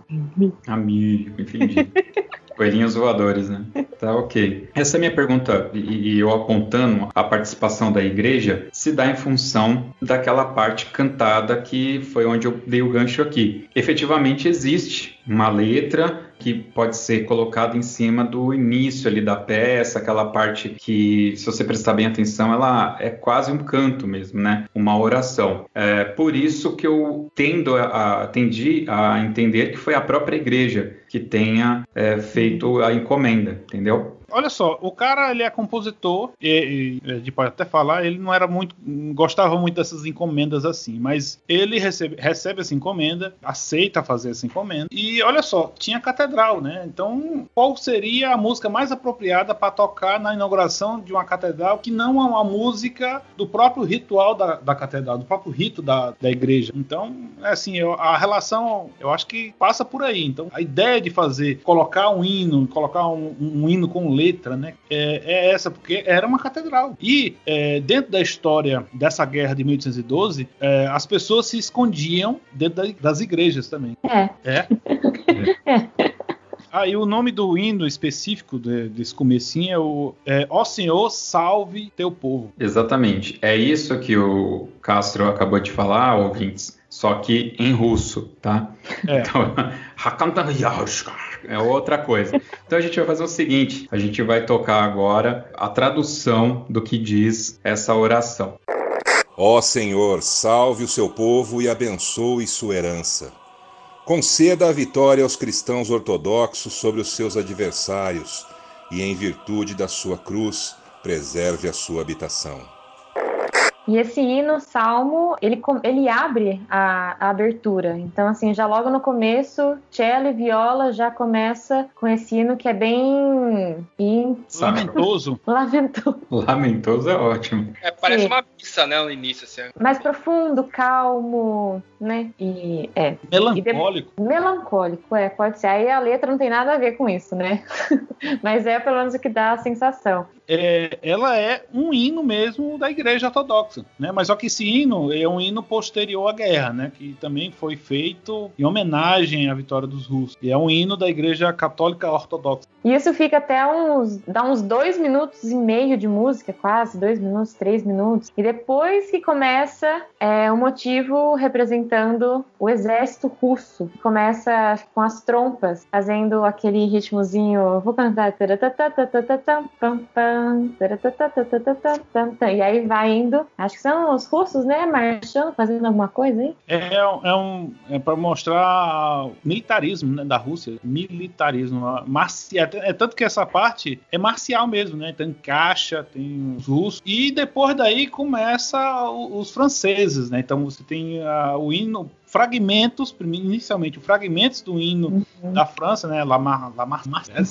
Amigo, entendi. Coelhinhos voadores, né? Tá ok. Essa é minha pergunta, e, e, eu apontando a participação da igreja, se dá em função daquela parte cantada que foi onde eu dei o gancho aqui. Efetivamente existe uma letra que pode ser colocada em cima do início ali da peça, aquela parte que, se você prestar bem atenção, ela é quase um canto mesmo, né? Uma oração. É por isso que eu tendo a, tendi a entender que foi a própria igreja que tenha é, feito a encomenda, entendeu? Olha só, o cara ele é compositor e, e a gente pode até falar, ele não era muito, gostava muito dessas encomendas assim, mas ele recebe, recebe essa encomenda, aceita fazer essa encomenda e olha só, tinha catedral, né? Então, qual seria a música mais apropriada para tocar na inauguração de uma catedral que não é uma música do próprio ritual da, da catedral, do próprio rito da, da igreja? Então, é assim, eu, a relação, eu acho que passa por aí. Então, a ideia de fazer, colocar um hino, colocar um, um hino com letra, né? É, é, essa, porque era uma catedral. E é, dentro da história dessa guerra de 1812, é, as pessoas se escondiam dentro da, das igrejas também. É. É? é. Ah, e o nome do hino específico de, desse comecinho é o é, Ó Senhor, salve teu povo. Exatamente. É isso que o Castro acabou de falar, ouvintes só que em russo, tá? É. Então, é outra coisa. Então a gente vai fazer o seguinte: a gente vai tocar agora a tradução do que diz essa oração. Ó Senhor, salve o seu povo e abençoe sua herança. Conceda a vitória aos cristãos ortodoxos sobre os seus adversários e, em virtude da sua cruz, preserve a sua habitação. E esse hino, salmo, ele, ele abre a, a, abertura. Então, assim, já logo no começo, cello e viola já começa com esse hino que é bem... Lamentoso. Lamentoso. Lamentoso é ótimo. É, parece Sim. uma missa, né, no início. Assim. Mais profundo, calmo, né? E, é. Melancólico. E de... Melancólico, é, pode ser. Aí a letra não tem nada a ver com isso, né? Mas é pelo menos o que dá a sensação é, ela é um hino mesmo da igreja ortodoxa. né? Mas só que esse hino é um hino posterior à guerra, né? Que também foi feito em homenagem à vitória dos russos. E é um hino da Igreja Católica Ortodoxa. E isso fica até uns. dá uns dois minutos e meio de música, quase, dois minutos, três minutos. E depois que começa é, o motivo representando o exército russo. Começa com as trompas, fazendo aquele ritmozinho. Vou cantar. E aí vai indo. Acho que são os russos, né? Marchando, fazendo alguma coisa aí. É, é um. É para mostrar o militarismo né, da Rússia. Militarismo. Marcial. É, é tanto que essa parte é marcial mesmo, né? Tem caixa, tem os russos. E depois daí começa os franceses, né? Então você tem uh, o hino fragmentos, inicialmente fragmentos do hino uhum. da França, né, La Mar, La Mar,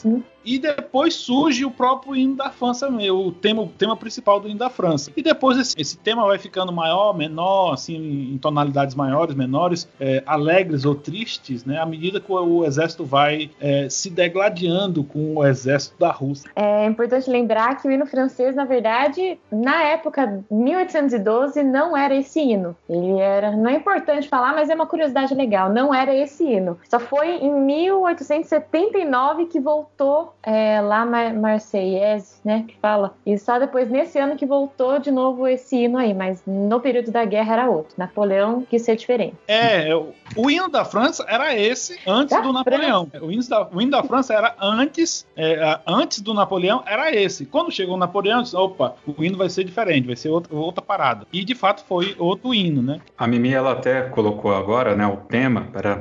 uhum. E depois surge o próprio hino da França, o tema, o tema principal do hino da França. E depois esse, esse tema vai ficando maior, menor, assim, em tonalidades maiores, menores, é, alegres ou tristes, né, à medida que o, o exército vai é, se degladiando com o exército da Rússia. É importante lembrar que o hino francês, na verdade, na época 1812, não era esse hino. Ele era, não é importante falar, mas é uma curiosidade legal, não era esse hino. Só foi em 1879 que voltou é, lá Mar Marseillaise, né, que fala. E só depois, nesse ano, que voltou de novo esse hino aí, mas no período da guerra era outro. Napoleão quis ser diferente. É, o hino da França era esse antes da do Napoleão. O hino, da, o hino da França era antes, é, antes do Napoleão, era esse. Quando chegou o Napoleão, disse, opa, o hino vai ser diferente, vai ser outra, outra parada. E de fato foi outro hino, né? A Mimi, ela até colocou agora, né, o tema, para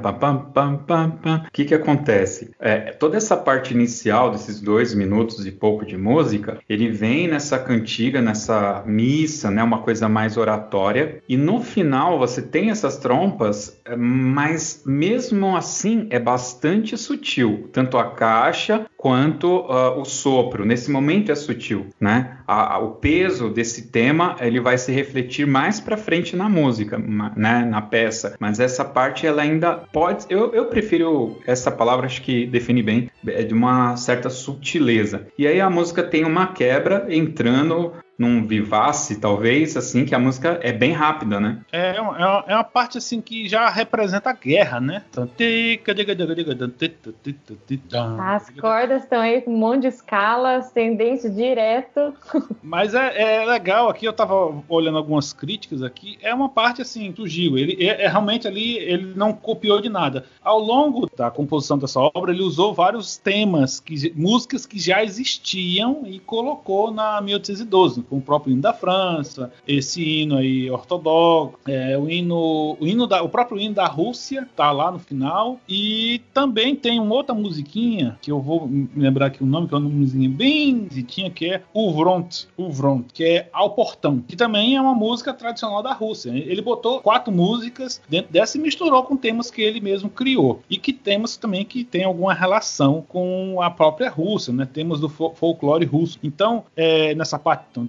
o que que acontece? É, toda essa parte inicial desses dois minutos e pouco de música, ele vem nessa cantiga, nessa missa, né, uma coisa mais oratória, e no final você tem essas trompas, é, mas mesmo assim é bastante sutil, tanto a caixa quanto uh, o sopro. Nesse momento é sutil, né? A, a, o peso desse tema ele vai se refletir mais para frente na música, né? Na peça. Mas essa parte ela ainda pode. Eu, eu prefiro essa palavra, acho que define bem, é de uma certa sutileza. E aí a música tem uma quebra entrando num vivace, talvez, assim, que a música é bem rápida, né? É, é uma, é uma parte, assim, que já representa a guerra, né? As cordas estão aí com um monte de escalas, tendência direto. Mas é, é, legal, aqui eu tava olhando algumas críticas aqui, é uma parte, assim, do Gil, ele é, é, realmente ali, ele não copiou de nada. Ao longo da composição dessa obra, ele usou vários temas, que, músicas que já existiam e colocou na 1812, com o próprio hino da França, esse hino aí ortodoxo, é, o hino, o hino da, o próprio hino da Rússia tá lá no final e também tem uma outra musiquinha que eu vou lembrar aqui o nome que é uma musiquinha bem zitinha que é o Vront, o Vront, que é ao portão, que também é uma música tradicional da Rússia. Ele botou quatro músicas dentro dessa e misturou com temas que ele mesmo criou e que temas também que tem alguma relação com a própria Rússia, né? Temas do folclore russo. Então, é, nessa parte então,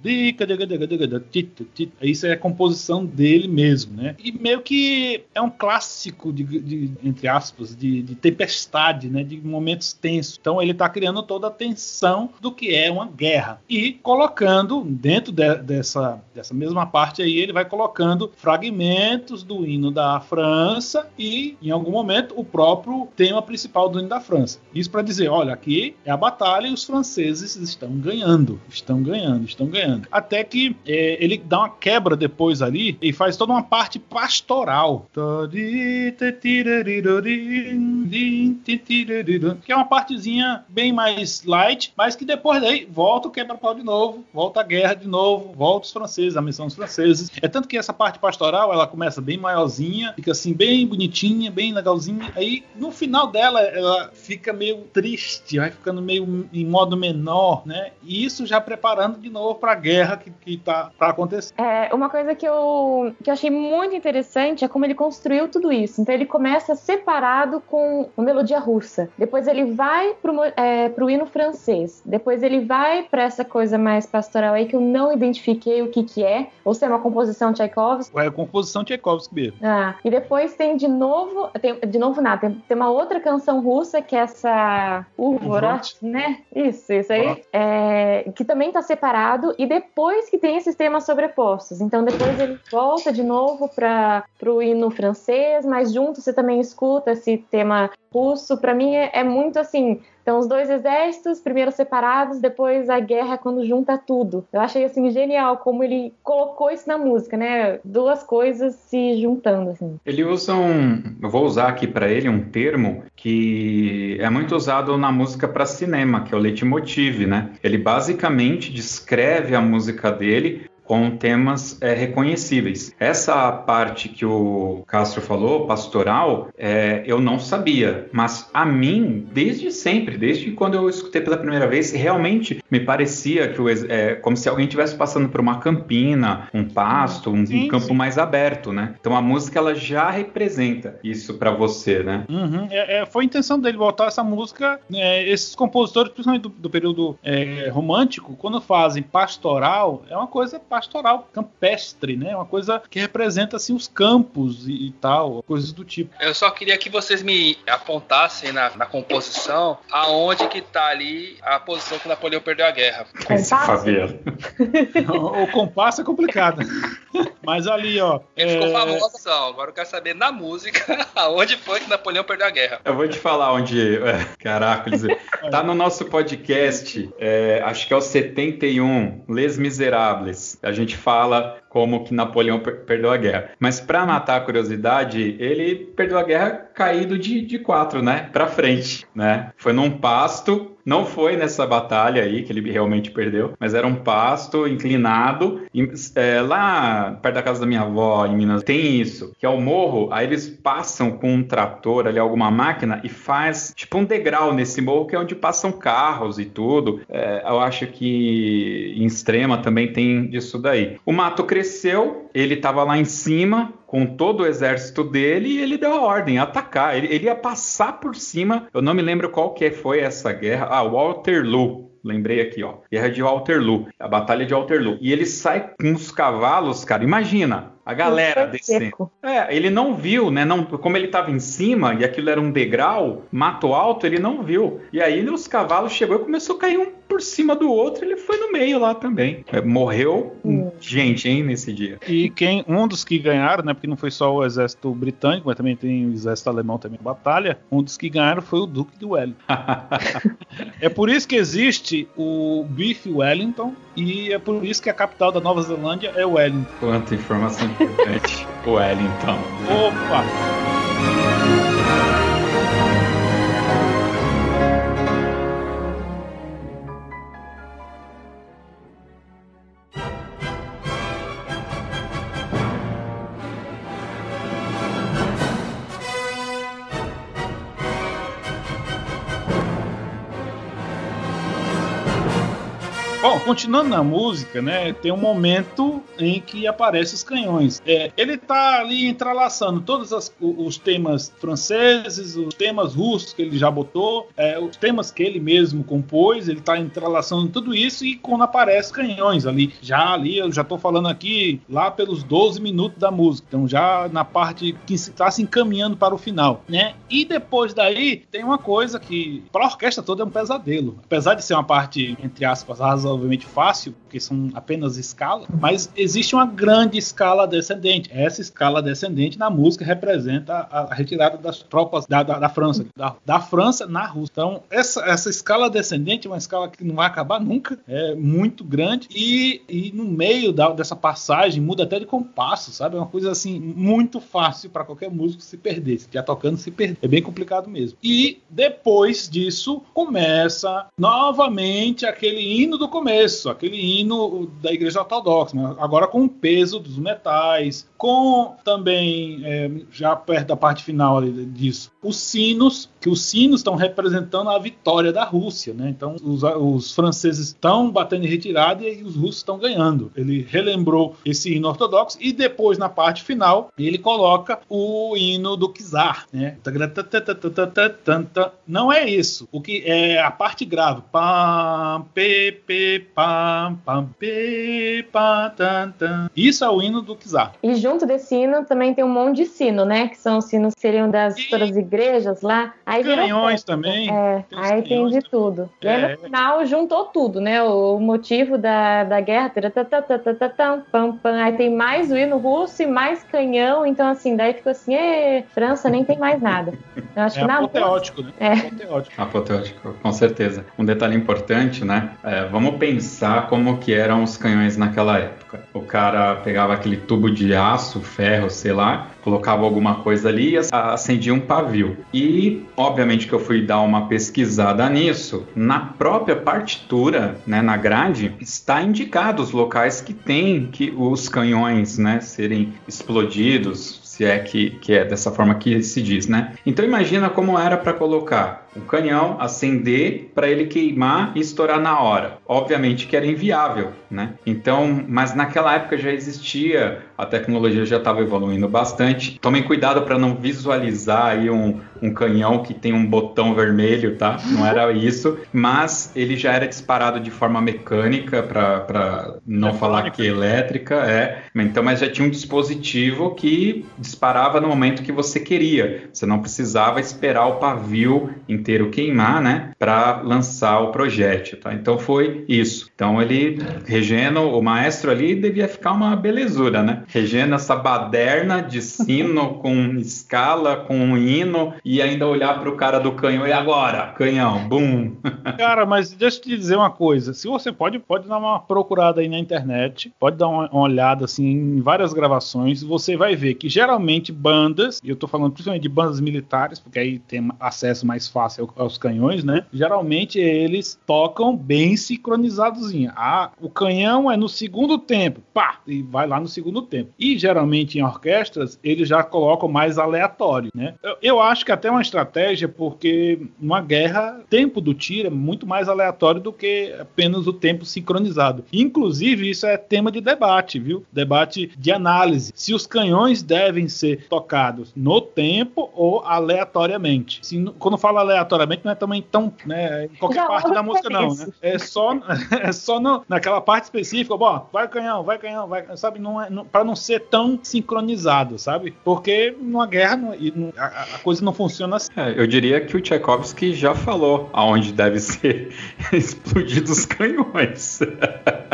isso é a composição dele mesmo, né? E meio que é um clássico de, de entre aspas, de, de, tempestade, né? De momentos tensos. Então ele está criando toda a tensão do que é uma guerra e colocando dentro de, dessa dessa mesma parte aí ele vai colocando fragmentos do hino da França e em algum momento o próprio tema principal do hino da França. Isso para dizer, olha, aqui é a batalha e os franceses estão ganhando, estão ganhando, estão ganhando. Até que é, ele dá uma quebra depois ali e faz toda uma parte pastoral. Que é uma partezinha bem mais light, mas que depois daí volta o quebra-pau de novo, volta a guerra de novo, volta os franceses, a missão dos franceses. É tanto que essa parte pastoral ela começa bem maiorzinha, fica assim bem bonitinha, bem legalzinha. Aí no final dela ela fica meio triste, vai ficando meio em modo menor, né? E isso já preparando de novo para guerra que, que tá para acontecer. É, uma coisa que eu, que eu achei muito interessante é como ele construiu tudo isso. Então ele começa separado com uma melodia russa, depois ele vai pro, é, pro hino francês, depois ele vai para essa coisa mais pastoral aí que eu não identifiquei o que que é, ou se é uma composição Tchaikovsky. É composição Tchaikovsky mesmo. Ah, e depois tem de novo, tem, de novo nada, tem, tem uma outra canção russa que é essa Uvorot, né? Isso, isso aí, é, que também tá separado e depois que tem esses temas sobrepostos. Então depois ele volta de novo para o hino francês, mas junto você também escuta esse tema russo. Para mim é, é muito assim então, os dois exércitos, primeiro separados, depois a guerra quando junta tudo. Eu achei, assim, genial como ele colocou isso na música, né? Duas coisas se juntando, assim. Ele usa um... Eu vou usar aqui para ele um termo que é muito usado na música para cinema, que é o leitmotiv, né? Ele basicamente descreve a música dele com temas é, reconhecíveis. Essa parte que o Castro falou, pastoral, é, eu não sabia, mas a mim, desde sempre, desde quando eu escutei pela primeira vez, realmente me parecia que o, é como se alguém estivesse passando por uma campina, um pasto, um, sim, campo sim. mais aberto, né? Então a música ela já representa isso para você, né? Uhum. É, é, foi a intenção dele voltar essa música. É, esses compositores, principalmente do, do período é, romântico, quando fazem pastoral, é uma coisa pastoral campestre, né? Uma coisa que representa assim os campos e, e tal, coisas do tipo. Eu só queria que vocês me apontassem na, na composição aonde que tá ali a posição que Napoleão perdeu a guerra. o, o compasso é complicado. Mas ali, ó. Ele é... ficou famoso, agora eu quero saber na música aonde foi que Napoleão perdeu a guerra. Eu vou te falar onde. É, caraca, tá no nosso podcast, é, acho que é o 71, Les Miserables a gente fala como que Napoleão per perdeu a guerra. Mas para matar a curiosidade, ele perdeu a guerra caído de, de quatro, né? Para frente, né? Foi num pasto não foi nessa batalha aí que ele realmente perdeu, mas era um pasto inclinado. E, é, lá perto da casa da minha avó, em Minas, tem isso, que é o morro. Aí eles passam com um trator ali, alguma máquina, e faz tipo um degrau nesse morro, que é onde passam carros e tudo. É, eu acho que em Extrema também tem disso daí. O mato cresceu, ele estava lá em cima, com todo o exército dele e ele deu a ordem atacar. Ele, ele, ia passar por cima. Eu não me lembro qual que foi essa guerra. Ah, Waterloo. Lembrei aqui, ó. Guerra de Waterloo. A Batalha de Waterloo. E ele sai com os cavalos, cara. Imagina. A galera descendo. É, ele não viu, né? Não, como ele estava em cima e aquilo era um degrau, mato alto, ele não viu. E aí os cavalos chegou e começou a cair um por cima do outro, ele foi no meio lá também. É, morreu hum. gente, hein, nesse dia. E quem um dos que ganharam, né? Porque não foi só o exército britânico, mas também tem o exército alemão também batalha. Um dos que ganharam foi o Duque de Wellington. é por isso que existe o Beef Wellington e é por isso que a capital da Nova Zelândia é Wellington. Quanta informação importante. Wellington. Opa! Continuando na música, né, tem um momento em que aparecem os canhões. É, ele tá ali entrelaçando todos as, os temas franceses, os temas russos que ele já botou, é, os temas que ele mesmo compôs, ele tá entrelaçando tudo isso e quando aparece canhões ali, já ali, eu já tô falando aqui lá pelos 12 minutos da música, então já na parte que está se encaminhando para o final, né? E depois daí tem uma coisa que para a orquestra toda é um pesadelo, apesar de ser uma parte entre aspas razoável razoavelmente fácil, porque são apenas escalas, mas existe uma grande escala descendente. Essa escala descendente na música representa a, retirada das tropas da, da, da França, da, da, França na Rússia. Então, essa, essa escala descendente é uma escala que não vai acabar nunca, é muito grande, e, e no meio da, dessa passagem muda até de compasso, sabe? É uma coisa assim, muito fácil para qualquer músico se perder. Se estiver tocando, se perder. É bem complicado mesmo. E depois disso, começa novamente aquele hino do começo, aquele hino da Igreja Ortodoxa, né? agora com o peso dos metais, com também, é, já perto da parte final disso, os sinos, que os sinos estão representando a vitória da Rússia, né? Então os, os franceses estão batendo em retirada e os russos estão ganhando. Ele relembrou esse hino ortodoxo e depois, na parte final, ele coloca o hino do Czar, né? Não é isso. O que é a parte grave. Pam, pe, pe, pam, pam, pe, pam, tan, tan. Isso é o hino do Kizar. E junto desse hino também tem um monte de sino, né? Que são os sinos que seriam das E- todas as igrejas lá. Aí Canhões também. É, Tem aí tem de também. tudo. E aí É. no final juntou tudo, né? O motivo da, da guerra, taratatatatatatam, pam, pam. aí tem mais o hino russo e mais canhão, então assim, daí ficou assim, "Ê, França nem tem mais nada. Eu acho É que na apoteótico, né? É. Apoteótico. Apoteótico, com certeza. Um detalhe importante, né? É, vamos pensar como que eram os canhões naquela época. O cara pegava aquele tubo de aço, ferro, sei lá, colocava alguma coisa ali e ac- acendia um pavio. E, obviamente, que eu fui dar uma pesquisada nisso. Na própria partitura, né, na grade, está indicado os locais que tem que os canhões, né, serem explodidos, se é que, que é dessa forma que se diz, né? Então imagina como era para colocar um canhão, acender para ele queimar e estourar na hora. Obviamente que era inviável, né? Então, mas naquela época já existia, a tecnologia já estava evoluindo bastante. Tomem cuidado para não visualizar aí um, um canhão que tem um botão vermelho, tá? Não era isso, mas ele já era disparado de forma mecânica para não falar que elétrica, é. Então, mas já tinha um dispositivo que disparava no momento que você queria. Você não precisava esperar o pavio inteiro queimar, né, para lançar o projétil, tá? Então foi isso. Então ele Regeno, o maestro ali devia ficar uma belezura, né? Regeno essa baderna de sino com escala, com um hino e ainda olhar para o cara do canhão e agora, canhão, bum. Cara, mas deixa eu te dizer uma coisa. Se você pode, pode dar uma procurada aí na internet, pode dar uma, uma olhada assim em várias gravações, você vai ver que geralmente bandas, e eu tô falando principalmente de bandas militares, porque aí tem acesso mais fácil ao- aos canhões, né? Geralmente eles tocam bem sincronizados. Ah, o canhão é no segundo tempo, pá, e vai lá no segundo tempo. E geralmente em orquestras eles já colocam mais aleatório, né? Eu, eu acho que até uma estratégia, porque numa guerra, tempo do tiro é muito mais aleatório do que apenas o tempo sincronizado. Inclusive, isso é tema de debate, viu? Debate de análise. Se os canhões devem ser tocados no tempo ou aleatoriamente. Se, quando fala aleatoriamente, não é também tão, né, em qualquer Já parte da música, não, né? É só, é só no- naquela parte específica, bom, vai canhão, vai canhão, vai, sabe? Não é, não, para não ser tão sincronizado, sabe? Porque numa guerra não- e não- a, a coisa não funciona assim. É, eu diria que o Tchaikovsky já falou aonde deve ser explodidos os canhões.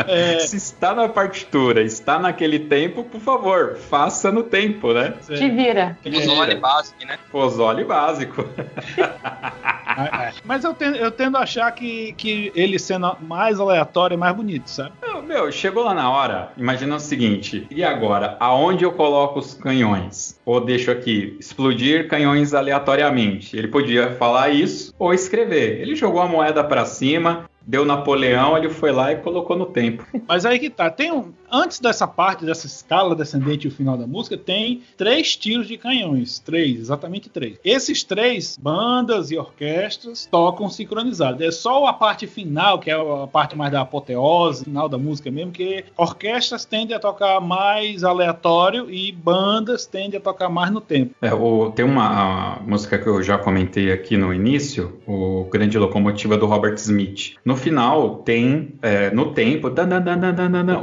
É, Se está na partitura, está naquele tempo, por favor, faça no tempo, né? te vira. Fusole básico, né? Pozole básico. Mas eu tendo, eu tendo a achar que, que ele sendo mais aleatório é mais bonito, sabe? Não, Meu, chegou lá na hora, imagina o seguinte, e agora, aonde eu coloco os canhões? Ou deixo aqui, explodir canhões aleatoriamente? Ele podia falar isso ou escrever. Ele jogou a moeda pra cima, deu Napoleão, ele foi lá e colocou no tempo. Mas aí que tá. Tem um, antes dessa parte, dessa escala descendente e o final da música, tem três tiros de canhões. Três, exatamente três. Esses três, bandas e orquestras, tocam sincronizados. É só a parte final, que é a parte mais da apoteose, final da música mesmo, que orquestras tendem a tocar mais aleatório e bandas tendem a tocar mais no tempo. É, o- tem uma música que eu já comentei aqui no início, o Grande Locomotiva do Robert Smith. No final tem, é, no tempo,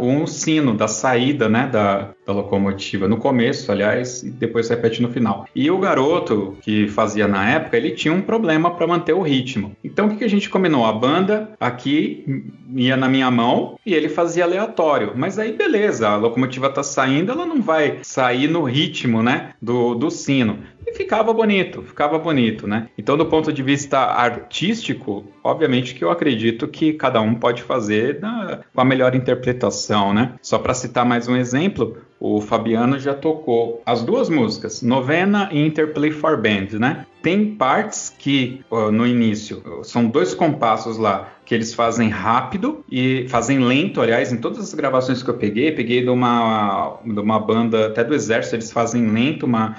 um sino da saída né, da, da locomotiva. No começo, aliás, e depois repete no final. E o garoto que fazia na época, ele tinha um problema para manter o ritmo. Então o que, que a gente combinou? A banda aqui ia na minha mão e ele fazia aleatório. Mas aí beleza, a locomotiva tá saindo, ela não vai sair no ritmo, né, do, do sino. E ficava bonito, ficava bonito, né? Então, do ponto de vista artístico, obviamente que eu acredito que cada um pode fazer na- com a melhor interpretação, né? Só para citar mais um exemplo, o Fabiano já tocou as duas músicas, Novena e Interplay for Band, né? Tem partes que no início são dois compassos lá que eles fazem rápido e fazem lento, aliás, em todas as gravações que eu peguei, peguei de uma, de uma banda até do exército, eles fazem lento, uma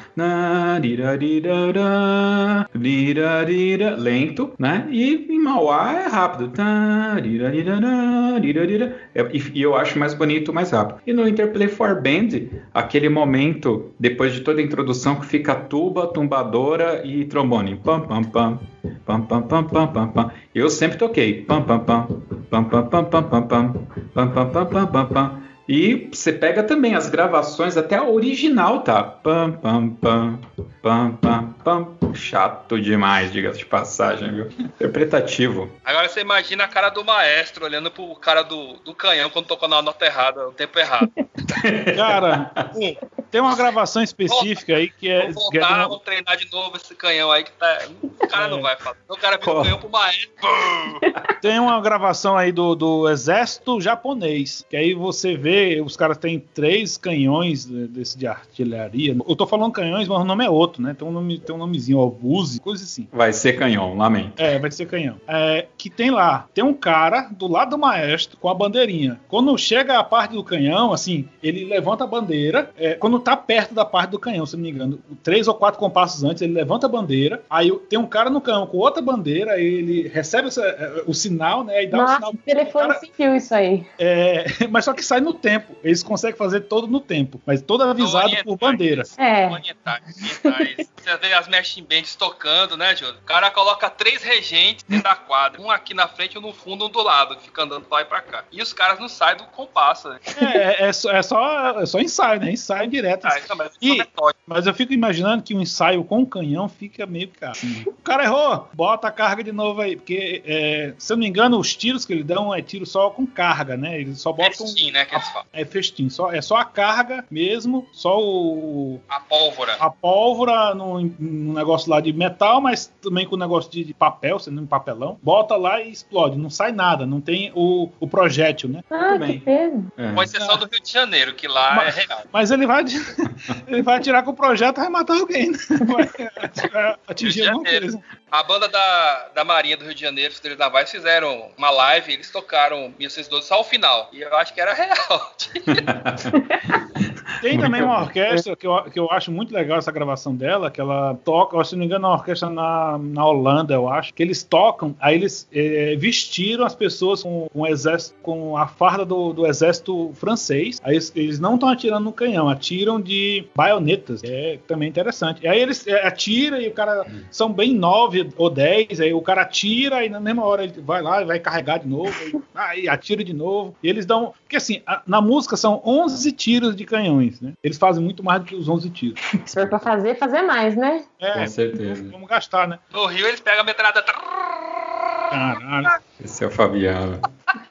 lento, né? E em Mauá é rápido. E eu acho mais bonito, mais rápido. E no Interplay for Band, aquele momento, depois de toda a introdução, que fica tuba, tumbadora e trombone. Pam, pam, pam. Pam, pam, pam, pam, pam, pam. Eu sempre toquei. Pam, pam. Pam, pam, pam, pam, pam, pam. Pam, pam, pam, pam, pam, pam. E você pega também as gravações, até a original, tá? Pam, pam, pam, pam, pam, pam. Chato demais, diga-se de passagem, viu? Interpretativo. Agora você imagina a cara do maestro olhando pro cara do, do canhão quando tocou na nota errada, o tempo errado. Cara, tem uma gravação específica aí que é. Vou voltar, é vou treinar de novo esse canhão aí que tá. O cara não vai fazer. O cara vira o canhão pro maestro. Tem uma gravação aí do, do exército japonês, que aí você vê, os caras têm três canhões desse de artilharia. Eu tô falando canhões, mas o nome é outro, né? Tem um, nome, tem um nomezinho, obuse, coisa assim. Vai ser canhão, lamento. É, vai ser canhão. É, que tem lá, tem um cara do lado do maestro com a bandeirinha. Quando chega a parte do canhão, assim, ele levanta a bandeira. É, quando tá perto da parte do canhão, se não me engano, três ou quatro compassos antes, ele levanta a bandeira. Aí tem um cara no canhão com outra bandeira, ele recebe essa, é, o sinal, né? E dá Nossa, o sinal. o telefone cara- sentiu isso aí. É, mas só que sai no tempo. Eles conseguem fazer todo no tempo, mas todo avisado por bandeira. É. Orientais, orientais. Você vê as marching bands tocando, né, Júlio? O cara coloca três regentes dentro da quadra. Um aqui na frente, um no fundo, um do lado. Fica andando pra lá e pra cá. E os caras não saem do compasso. Né? É, é, só, é, só, é só ensaio, né? Ensaio direto. Ah, então, mas E- é. Mas eu fico imaginando que um ensaio com canhão fica meio caro. O cara errou, bota a carga de novo aí. Porque, é, se eu não me engano, os tiros que eles dão é tiro só com carga, né? Eles só botam. Festim, né, que eles É festim, só, é só a carga mesmo, só o, A pólvora. a pólvora no, no negócio lá de metal, mas também com o negócio de, de papel, sendo um papelão. Bota lá e explode, não sai nada, não tem o, o projétil, né? Ah, Muito que bem. peso. É. Com exceção do Rio de Janeiro, que lá Mas- é real. Mas ele vai, ele vai atirar com o projeto e vai matar alguém, né? Vai atirar- atingir alguma coisa. A banda da, da Marinha do Rio de Janeiro, os Navais, fizeram uma live eles tocaram 1612 só o final. E eu acho que era real. Tem também uma orquestra que eu, que eu acho muito legal essa gravação dela, que ela toca, se não me engano, é uma orquestra na, na Holanda, eu acho, que eles tocam, aí eles eh, vestiram as pessoas com, com exército, com a farda do, do exército francês. Aí eles, eles não estão atirando no canhão, atiram de baionetas. É também interessante. E aí eles eh, atiram e o cara são bem nove ou dez, aí o cara atira e na mesma hora ele vai lá e vai carregar de novo, aí, aí atira de novo. E eles dão. Porque assim, a- na música são 11 tiros de canhões, né? Eles fazem muito mais do que os 11 tiros. Se for pra fazer, fazer mais, né? É, Com certeza. vamos gastar, né? No Rio eles pegam a metralhada. Caralho. Esse é o Fabiano.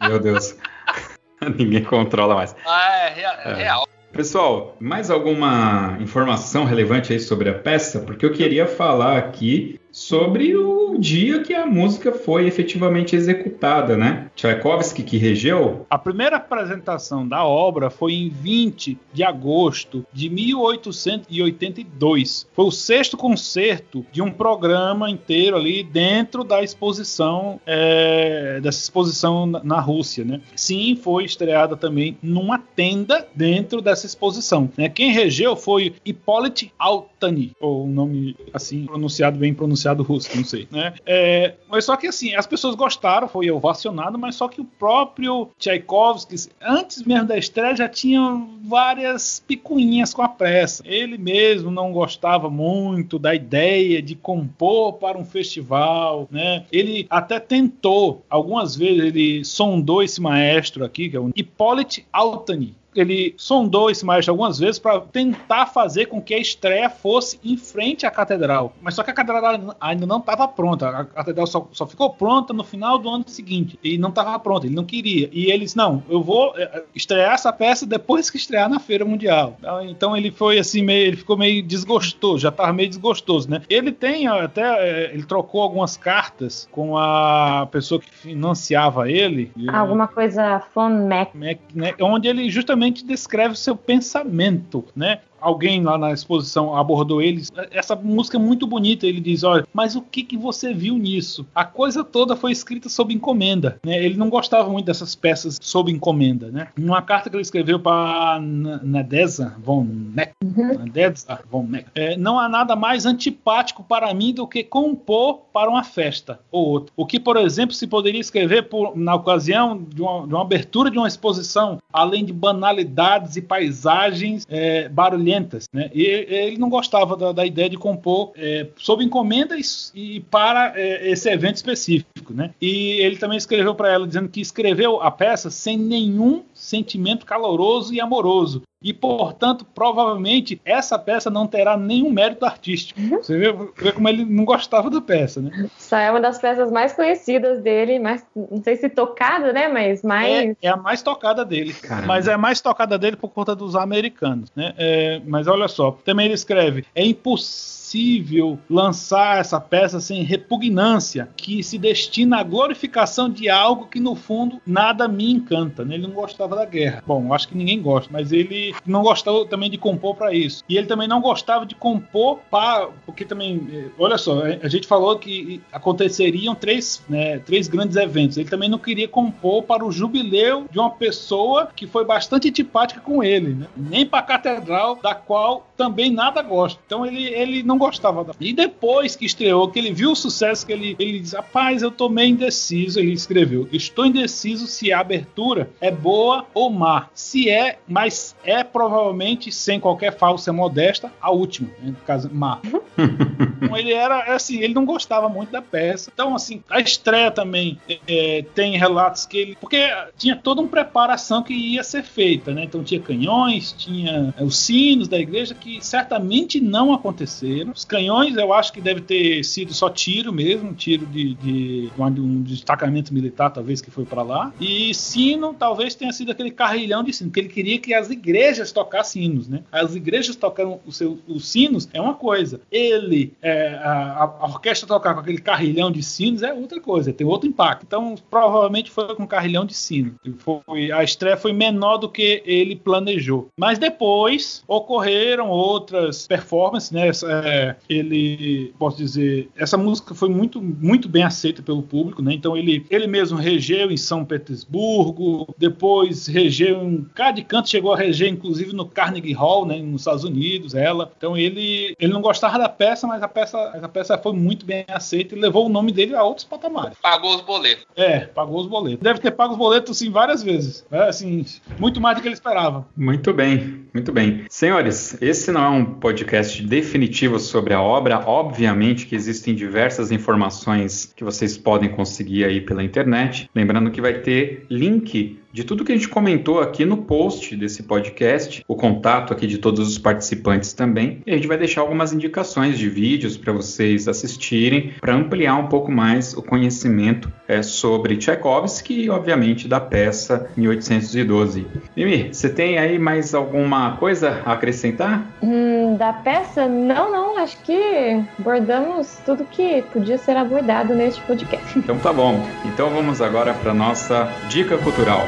Meu Deus. Ninguém controla mais. Ah, é, rea- é real. Pessoal, mais alguma informação relevante aí sobre a peça? Porque eu queria falar aqui sobre o dia que a música foi efetivamente executada, né? Tchaikovsky que regeu? A primeira apresentação da obra foi em 20 de agosto de 1882. Foi o sexto concerto de um programa inteiro ali dentro da exposição, é, dessa exposição na, Rússia, né? Sim, foi estreada também numa tenda dentro dessa exposição. Né? Quem regeu foi Hippolyte Altany, ou um nome assim pronunciado bem pronunciado russo, não sei, né? É, mas só que assim, as pessoas gostaram, foi ovacionado, mas só que o próprio Tchaikovsky, antes mesmo da estreia, já tinha várias picuinhas com a peça. Ele mesmo não gostava muito da ideia de compor para um festival, né? Ele até tentou, algumas vezes ele sondou esse maestro aqui, que é o Hippolyte Altany, ele sondou esse maestro algumas vezes para tentar fazer com que a estreia fosse em frente à catedral. Mas só que a catedral ainda não estava pronta. A catedral só, só ficou pronta no final do ano seguinte. E não estava pronta, ele não queria. E ele disse: Não, eu vou eh, estrear essa peça depois que estrear na Feira Mundial. Então, Então ele foi assim, meio, ele ficou meio desgostoso, já estava meio desgostoso, né? Ele tem até, eh, ele trocou algumas cartas com a pessoa que financiava ele. Alguma coisa Phone Mac. Mac, né, onde ele justamente exatamente descreve o seu pensamento, né? Alguém lá na exposição abordou eles. Essa música é muito bonita. Ele diz: Olha, mas o que, que você viu nisso? A coisa toda foi escrita sob encomenda. Né? Ele não gostava muito dessas peças sob encomenda. Né? Numa carta que ele escreveu para Nadeza von Neck, uhum. Nadeza von Neck é, não há nada mais antipático para mim do que compor para uma festa ou outra. O que, por exemplo, se poderia escrever por, na ocasião de uma, de uma, abertura de uma exposição, além de banalidades e paisagens é, barulhentas né? E ele não gostava da, da ideia de compor é, sob encomenda e, e para é, esse evento específico, né? E ele também escreveu para ela dizendo que escreveu a peça sem nenhum sentimento caloroso e amoroso, e, portanto, provavelmente essa peça não terá nenhum mérito artístico. Uhum. Você vê, vê, como ele não gostava da peça, né? Essa é uma das peças mais conhecidas dele, mais, não sei se tocada, né? Mas mais. É, é a mais tocada dele. Caramba. Mas é a mais tocada dele por conta dos americanos, né? É, mas olha só, também ele escreve: é impossível possível lançar essa peça sem repugnância, que se destina à glorificação de algo que no fundo nada me encanta. Né? Ele não gostava da guerra. Bom, acho que ninguém gosta, mas ele não gostava também de compor para isso. E ele também não gostava de compor para. Porque também, eh, olha só, a gente falou que aconteceriam três, né, três grandes eventos. Ele também não queria compor para o jubileu de uma pessoa que foi bastante antipática com ele, né? nem para a catedral, da qual também nada gosta. Então ele, ele não gostava da. E depois que estreou, que ele viu o sucesso, que ele, ele diz: Rapaz, eu tô meio indeciso. Ele escreveu: Estou indeciso se a abertura é boa ou má. Se é, mas é provavelmente, sem qualquer falsa modesta, a última, né, no caso, má. então ele era assim, ele não gostava muito da peça. Então, assim, a estreia também é, tem relatos que ele. Porque tinha toda uma preparação que ia ser feita, né? Então tinha canhões, tinha é, os sinos da igreja que certamente não aconteceram. Os canhões, eu acho que deve ter sido só tiro mesmo, tiro de, de, de um destacamento militar, talvez, que foi para lá. E sino, talvez tenha sido aquele carrilhão de sino, que ele queria que as igrejas tocassem sinos, né? As igrejas tocaram os, os sinos é uma coisa. Ele, é, a, a, orquestra tocar com aquele carrilhão de sinos é outra coisa, tem outro impacto. Então, provavelmente foi com carrilhão de sino. Foi, a estreia foi menor do que ele planejou. Mas depois ocorreram outras performances, né? É, ele, posso dizer, essa música foi muito, muito bem aceita pelo público, né? Então ele, ele mesmo regeu em São Petersburgo, depois regeu em cada canto, chegou a reger inclusive no Carnegie Hall, né? Nos Estados Unidos, ela. Então ele, ele não gostava da peça, mas a peça, a peça foi muito bem aceita e levou o nome dele a outros patamares. Pagou os boletos. É, pagou os boletos. Deve ter pago os boletos sim várias vezes, é, assim, muito mais do que ele esperava. Muito bem, muito bem. Senhores, esse não é um podcast definitivo sobre a obra. Obviamente que existem diversas informações que vocês podem conseguir aí pela internet. Lembrando que vai ter link de tudo que a gente comentou aqui no post desse podcast, o contato aqui de todos os participantes também. E a gente vai deixar algumas indicações de vídeos para vocês assistirem, para ampliar um pouco mais o conhecimento é, sobre Tchaikovsky e, obviamente, da peça 1812. Mimi, você tem aí mais alguma coisa a acrescentar? Hum, da peça? Não, não. Acho que abordamos tudo que podia ser abordado neste podcast. Então tá bom. Então vamos agora para nossa dica cultural.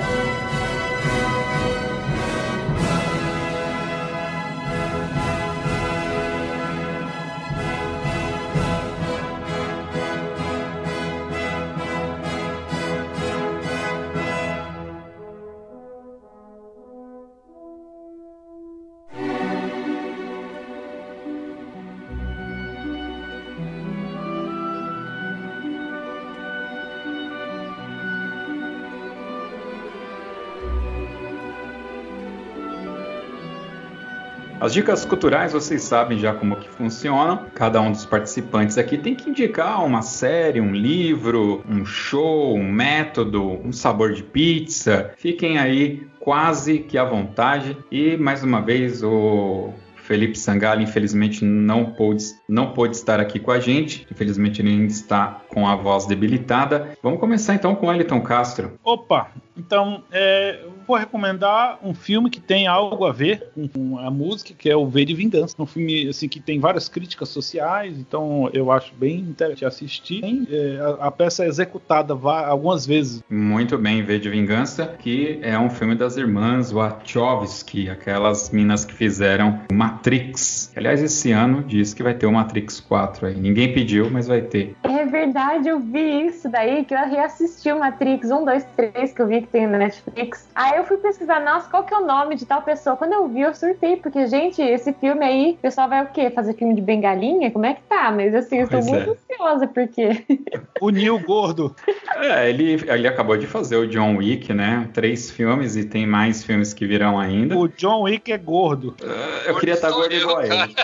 Dicas culturais vocês sabem já como que funcionam. Cada um dos participantes aqui tem que indicar uma série, um livro, um show, um método, um sabor de pizza. Fiquem aí quase que à vontade. E mais uma vez o Felipe Sangalli, infelizmente, não pôde, não pôde estar aqui com a gente. Infelizmente, ele ainda está com a voz debilitada. Vamos começar então com Elton Castro. Opa! Então, é, eu vou recomendar um filme que tem algo a ver com a música, que é o V de Vingança. Um filme assim que tem várias críticas sociais, então eu acho bem interessante assistir. É, a, a, peça é executada algumas vezes. Muito bem, V de Vingança, que é um filme das irmãs Wachowski, aquelas minas que fizeram Matrix. Aliás, esse ano diz que vai ter o Matrix 4 aí. Ninguém pediu, mas vai ter. É verdade, eu vi isso daí, que eu reassisti o Matrix 1, 2, 3, que eu vi que tem na Netflix. Aí eu fui pesquisar, nossa, qual que é o nome de tal pessoa? Quando eu vi, eu surtei, porque, gente, esse filme aí, o pessoal vai o quê? Fazer filme de bengalinha? Como é que tá? Mas assim, eu tô pois muito é. ansiosa, porque. O Neil Gordo. É, ele, ele acabou de fazer o John Wick, né? Três filmes e tem mais filmes que virão ainda. O John Wick é gordo. Uh, eu queria estar gordo igual a ele.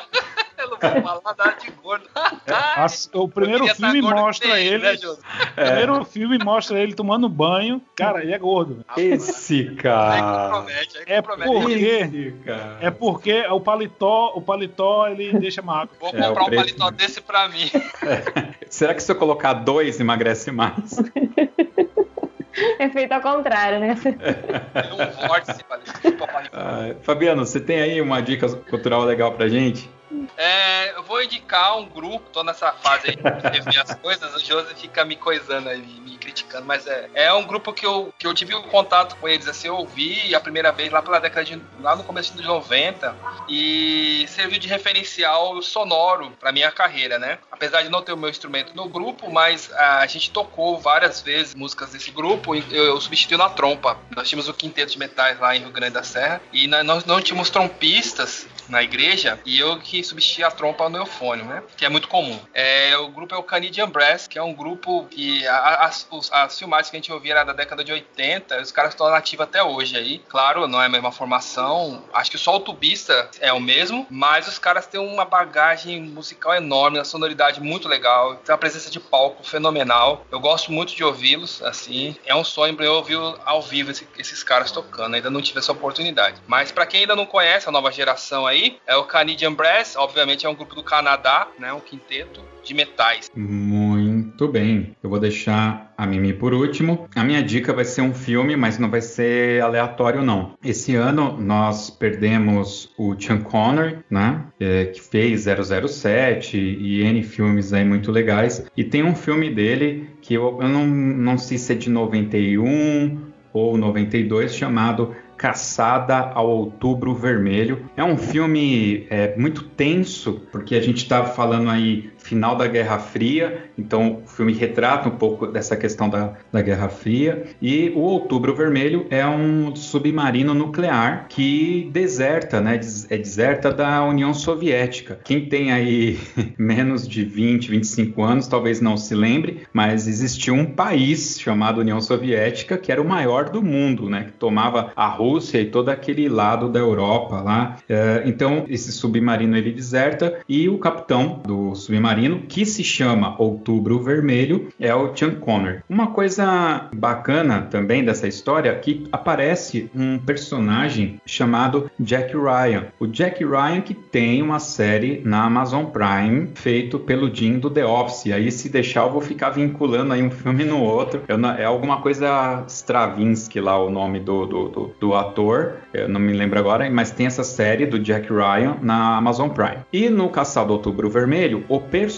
De gordo. É, o primeiro filme mostra ele. Né, o primeiro filme mostra ele tomando banho. Cara, ele é gordo. Esse cara. É porque. É porque o paletó, o paletó ele deixa magro. Vou é, comprar um paletó desse pra mim. É. Será que se eu colocar dois emagrece mais? É feito ao contrário, né? É um vórtice, ah, Fabiano, você tem aí uma dica cultural legal pra gente? É, eu vou indicar um grupo, tô nessa fase aí de rever as coisas, o José fica me coisando aí, me criticando, mas é, é um grupo que eu, que eu tive um contato com eles, assim, eu ouvi a primeira vez lá pela década de, lá no começo dos 90 e serviu de referencial sonoro para minha carreira, né? Apesar de não ter o meu instrumento no grupo, mas a gente tocou várias vezes músicas desse grupo eu, eu substituí na trompa. Nós tínhamos o quinteto de metais lá em Rio Grande da Serra e nós não tínhamos trompistas na igreja e eu que substituí a trompa no eufônio, né? Que é muito comum. É, o grupo é o Canadian Brass, que é um grupo que as, as filmagens que a gente ouvia era da década de 80, os caras estão nativos até hoje aí. Claro, não é a mesma formação, acho que só o tubista é o mesmo, mas os caras têm uma bagagem musical enorme, uma sonoridade muito legal, tem uma presença de palco fenomenal. Eu gosto muito de ouvi-los, assim. É um sonho para eu ouvir ao vivo esse, esses caras tocando, ainda não tive essa oportunidade. Mas para quem ainda não conhece a nova geração aí é o Canadian Brass, obviamente é um grupo do Canadá, né, um quinteto de metais. Muito bem. Eu vou deixar a Mimi por último. A minha dica vai ser um filme, mas não vai ser aleatório não. Esse ano nós perdemos o Sean Connery, né, é, que fez 007 e N filmes aí muito legais. E tem um filme dele que eu, eu não, não sei se é de 91 ou 92 chamado Caçada ao Outubro Vermelho. É um filme é, muito tenso, porque a gente está falando aí final da Guerra Fria, então o filme retrata um pouco dessa questão da, da Guerra Fria. E o Outubro Vermelho é um submarino nuclear que deserta, né? É deserta da União Soviética. Quem tem aí menos de 20, 25 anos talvez não se lembre, mas existiu um país chamado União Soviética que era o maior do mundo, né? Que tomava a Rússia e todo aquele lado da Europa lá. É, então esse submarino ele deserta e o capitão do submarino que se chama Outubro Vermelho é o Sean Connery. Uma coisa bacana também dessa história é que aparece um personagem chamado Jack Ryan. O Jack Ryan que tem uma série na Amazon Prime feito pelo Jim do The Office. Aí se deixar eu vou ficar vinculando aí um filme no outro. Não, é alguma coisa Stravinsky lá o nome do, do, do, do ator. Eu não me lembro agora, mas tem essa série do Jack Ryan na Amazon Prime. E no Caçado Outubro Vermelho, o personagem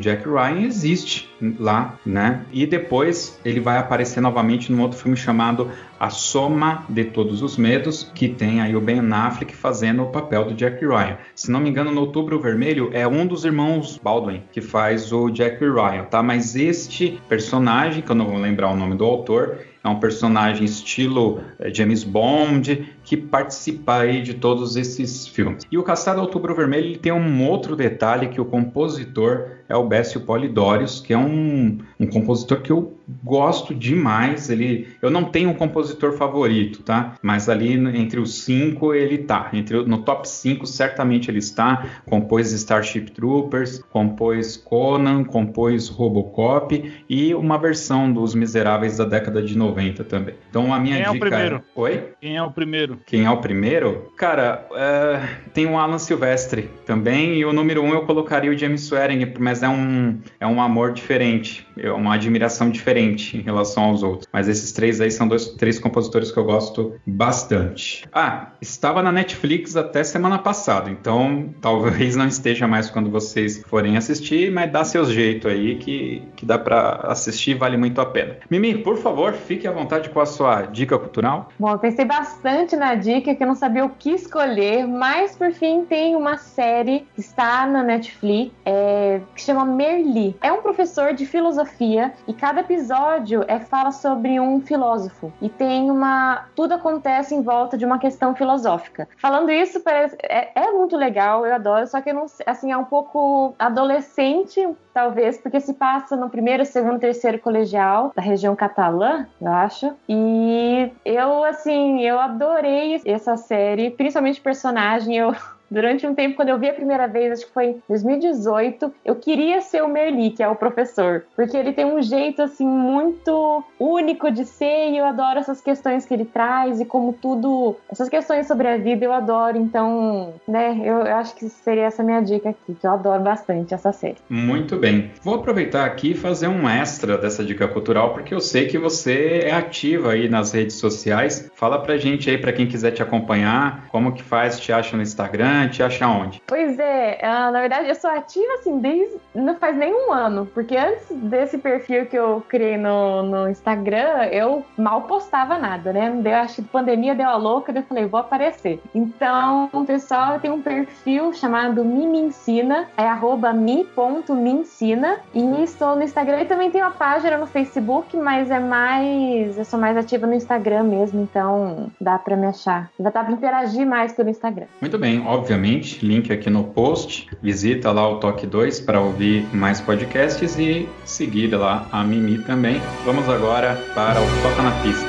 Jack Ryan existe lá, né? E depois ele vai aparecer novamente num outro filme chamado A Soma de Todos os Medos, que tem aí o Ben Affleck fazendo o papel do Jack Ryan. Se não me engano, no Outubro Vermelho é um dos irmãos Baldwin que faz o Jack Ryan, tá? Mas este personagem, que eu não vou lembrar o nome do autor, é um personagem estilo eh, James Bond que participa aí de todos esses filmes. E o Caçado Outubro Vermelho ele tem um outro detalhe que o compositor é o Bécio Polidorius, que é um, um compositor que eu gosto demais. Ele, eu não tenho um compositor favorito, tá? Mas ali entre os cinco ele tá. Entre, no top 5 certamente ele está. Compôs Starship Troopers, compôs Conan, compôs Robocop e uma versão dos Miseráveis da década de 90 também. Então a minha Quem dica é o primeiro? é... Oi? Quem é o primeiro? Quem é o primeiro? Cara, é, tem o Alan Silvestre também, e o número um eu colocaria o James Swearing, mas é um, é um amor diferente, é uma admiração diferente em relação aos outros. Mas esses três aí são dois, três compositores que eu gosto bastante. Ah, estava na Netflix até semana passada, então talvez não esteja mais quando vocês forem assistir, mas dá seu jeito aí que, que dá para assistir, vale muito a pena. Mimi, por favor, fique à vontade com a sua dica cultural. Bom, eu pensei bastante na dica que eu não sabia o que escolher, mas por fim tem uma série que está na Netflix é, que Merli. É um professor de filosofia e cada episódio é fala sobre um filósofo e tem uma tudo acontece em volta de uma questão filosófica. Falando isso parece, é, é muito legal, eu adoro, só que não assim é um pouco adolescente talvez, porque se passa no primeiro, segundo, terceiro colegial da região catalã, eu acho. E eu, assim, eu adorei essa série, principalmente o personagem. Eu Durante um tempo, quando eu vi a primeira vez, acho que foi em 2018, eu queria ser o Merli, que é o professor, porque ele tem um jeito assim muito único de ser e eu adoro essas questões que ele traz e como tudo, essas questões sobre a vida eu adoro. Então, né, eu, eu acho que seria essa minha dica aqui, que eu adoro bastante essa série. Muito bem. Vou aproveitar aqui e fazer um extra dessa dica cultural, porque eu sei que você é ativa aí nas redes sociais. Fala pra gente aí, pra quem quiser te acompanhar, como que faz, te acha no Instagram, te acha onde? Pois é, uh, na verdade eu sou ativa assim desde não faz nem um ano, porque antes desse perfil que eu criei no, no Instagram, eu mal postava nada, né? Eu acho que pandemia deu a louca, eu falei, vou aparecer. Então, pessoal, eu tenho um perfil chamado Me Me Ensina, é arroba mi.meensina, e estou no Instagram e também tenho uma página no Facebook, mas é mais. Eu sou mais ativa no Instagram mesmo, então dá pra me achar. Dar pra interagir mais pelo Instagram. Muito bem, obviamente, link aqui no post. Visita lá o Toque 2 para ouvir mais podcasts e seguir lá a Mimi também. Vamos agora para o Toca na Pista.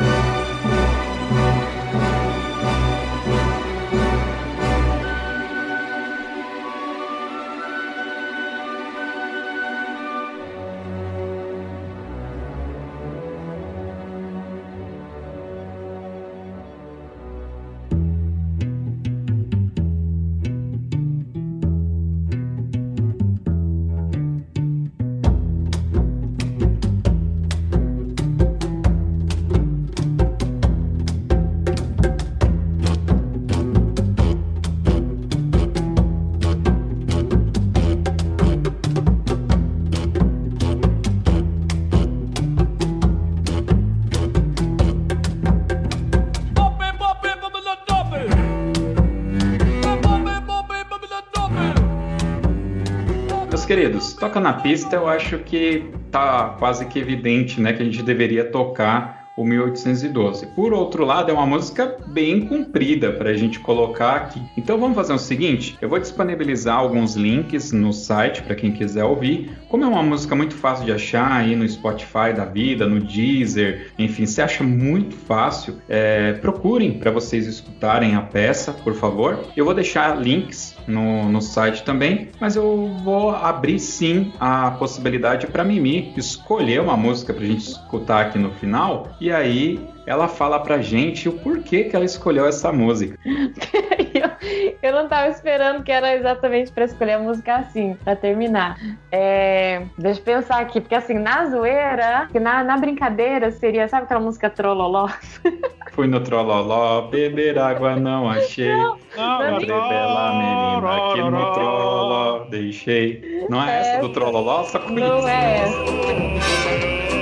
Na pista, eu acho que tá quase que evidente, né, que a gente deveria tocar o 1812. Por outro lado, é uma música bem comprida para a gente colocar aqui. Então vamos fazer o seguinte: eu vou disponibilizar alguns links no site para quem quiser ouvir. Como é uma música muito fácil de achar aí no Spotify da vida, no Deezer, enfim, você acha muito fácil, é, procurem para vocês escutarem a peça, por favor. Eu vou deixar links no, no site também, mas eu vou abrir sim a possibilidade para Mimi escolher uma música para a gente escutar aqui no final e aí ela fala pra gente o porquê que ela escolheu essa música. eu, não tava esperando que era exatamente para escolher a música assim, para terminar. É, deixa eu pensar aqui, porque assim, na zoeira, na, na brincadeira seria, sabe aquela música Trololó? Fui no Trololó, beber água não achei. Não, não, bela menina que no Trololó deixei. Não é, essa do Trololó? Só conheço. Não é essa.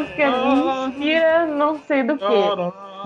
Música me inspira não sei do que.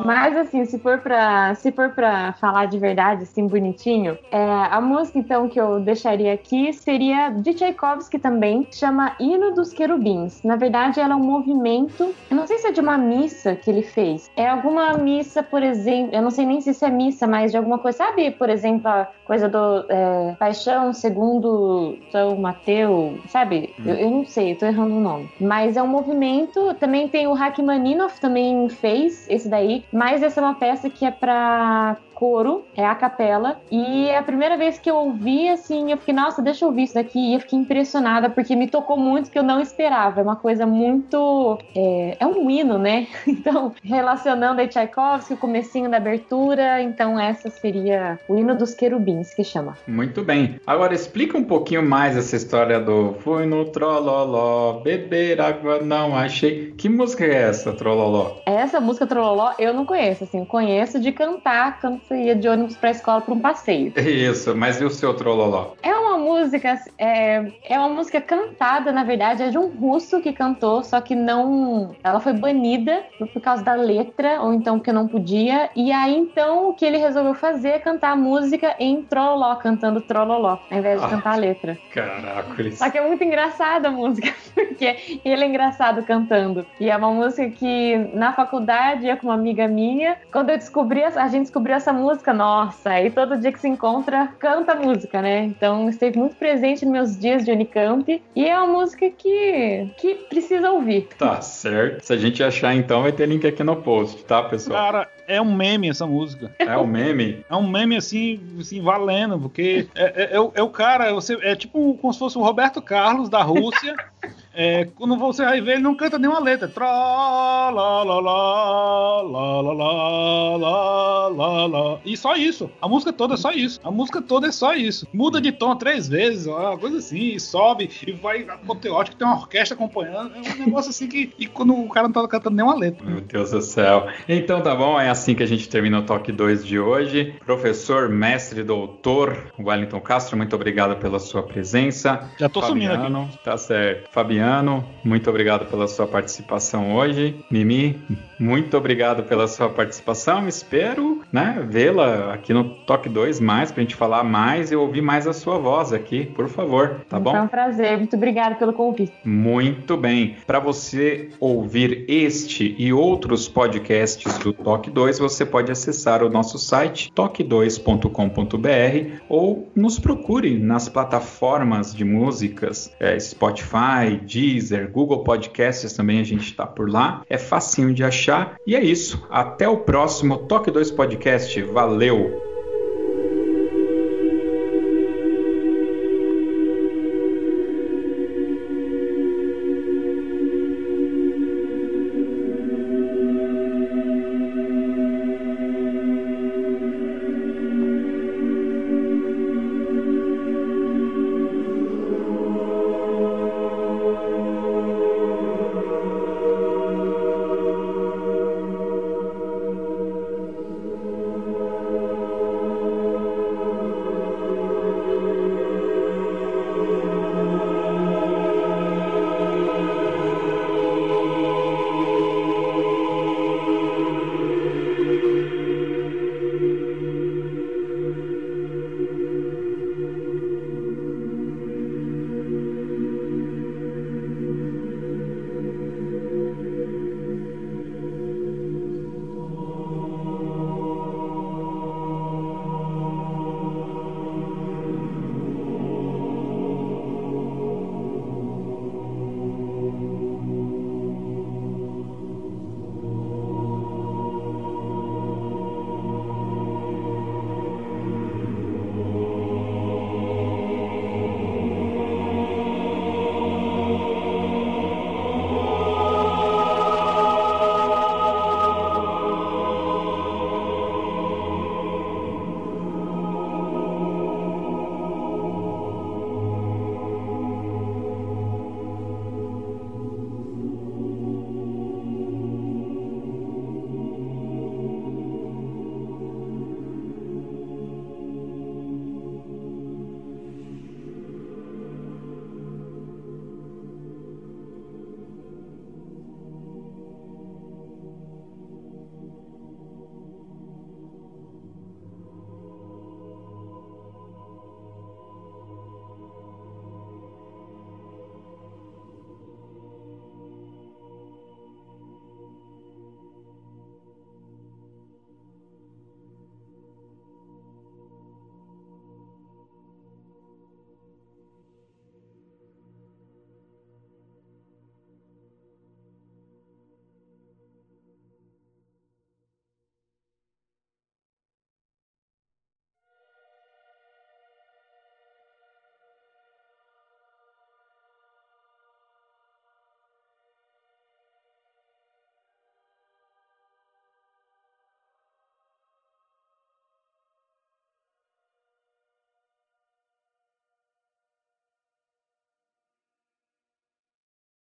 Mas assim, se for para se for para falar de verdade, assim bonitinho, é, a música então que eu deixaria aqui seria de Tchaikovsky também, chama Hino dos Querubins. Na verdade, ela é um movimento. Eu não sei se é de uma missa que ele fez. É alguma missa, por exemplo. Eu não sei nem se isso é missa, mas de alguma coisa. Sabe, por exemplo, a coisa do é, Paixão segundo São Mateus, sabe? Hum. Eu, eu, não sei, eu tô errando o nome. Mas é um movimento. Também tem o Rachmaninoff também fez esse daí. Mas essa é uma peça que é para coro, é a capela. E é a primeira vez que eu ouvi, assim, eu fiquei, nossa, deixa eu ouvir isso daqui. E eu fiquei impressionada, porque me tocou muito que eu não esperava. É uma coisa muito. É, é um hino, né? Então, relacionando a Tchaikovsky, o comecinho da abertura. Então, essa seria o hino dos querubins, que chama. Muito bem. Agora, explica um pouquinho mais essa história do Fui no Trololó, beber água não achei. Que música é essa, Trololó? Essa música Trololó eu não conheço, assim, conheço de cantar, cantar você ia de ônibus para a escola para um passeio. Isso, mas e o seu trololó? É uma música, é, é uma música cantada, na verdade, é de um russo que cantou, só que não. Ela foi banida por causa da letra, ou então porque não podia. E aí então o que ele resolveu fazer é cantar a música em trololó, cantando trololó, ao invés de ah, cantar a letra. Caraca, Só que é muito engraçada a música, porque ele é engraçado cantando. E é uma música que na faculdade, eu com uma amiga minha, quando eu descobri, a gente descobriu essa música, nossa, aí todo dia que se encontra, canta a música, né? Então esteve muito presente nos meus dias de Unicamp e é uma música que, que precisa ouvir. Tá certo. Se a gente achar então, vai ter link aqui no post, tá, pessoal? Cara, é um meme essa música. É um meme? É um meme assim, assim valendo, porque é, é, é, o, é o cara, você, é tipo como se fosse o Roberto Carlos da Rússia. É, quando você vai ver, ele não canta nenhuma letra. Tra, lá, lá, lá, lá, lá, lá, lá, lá. E só isso. A música toda é só isso. A música toda é só isso. Muda de tom três vezes, uma coisa assim, e sobe, e vai apoteótico, tem uma orquestra acompanhando. É um negócio assim que. E quando o cara não tá cantando nenhuma letra. Meu Deus do céu. Então tá bom, é assim que a gente termina o Toque 2 de hoje. Professor, mestre, doutor Wellington Castro, muito obrigado pela sua presença. Já tô Fabiano, sumindo aqui. Tá certo. Fabiano. Fabiano, muito obrigado pela sua participação hoje. Mimi, muito obrigado pela sua participação. Espero né, vê-la aqui no Toque 2 mais, para a gente falar mais e ouvir mais a sua voz aqui, por favor, tá bom? Foi um prazer, muito obrigado pelo convite. Muito bem. Para você ouvir este e outros podcasts do Toque 2, você pode acessar o nosso site toque2.com.br ou nos procure nas plataformas de músicas, é, Spotify, Deezer, Google Podcasts também a gente está por lá. É facinho de achar. E é isso. Até o próximo Toque 2 Podcast. Valeu!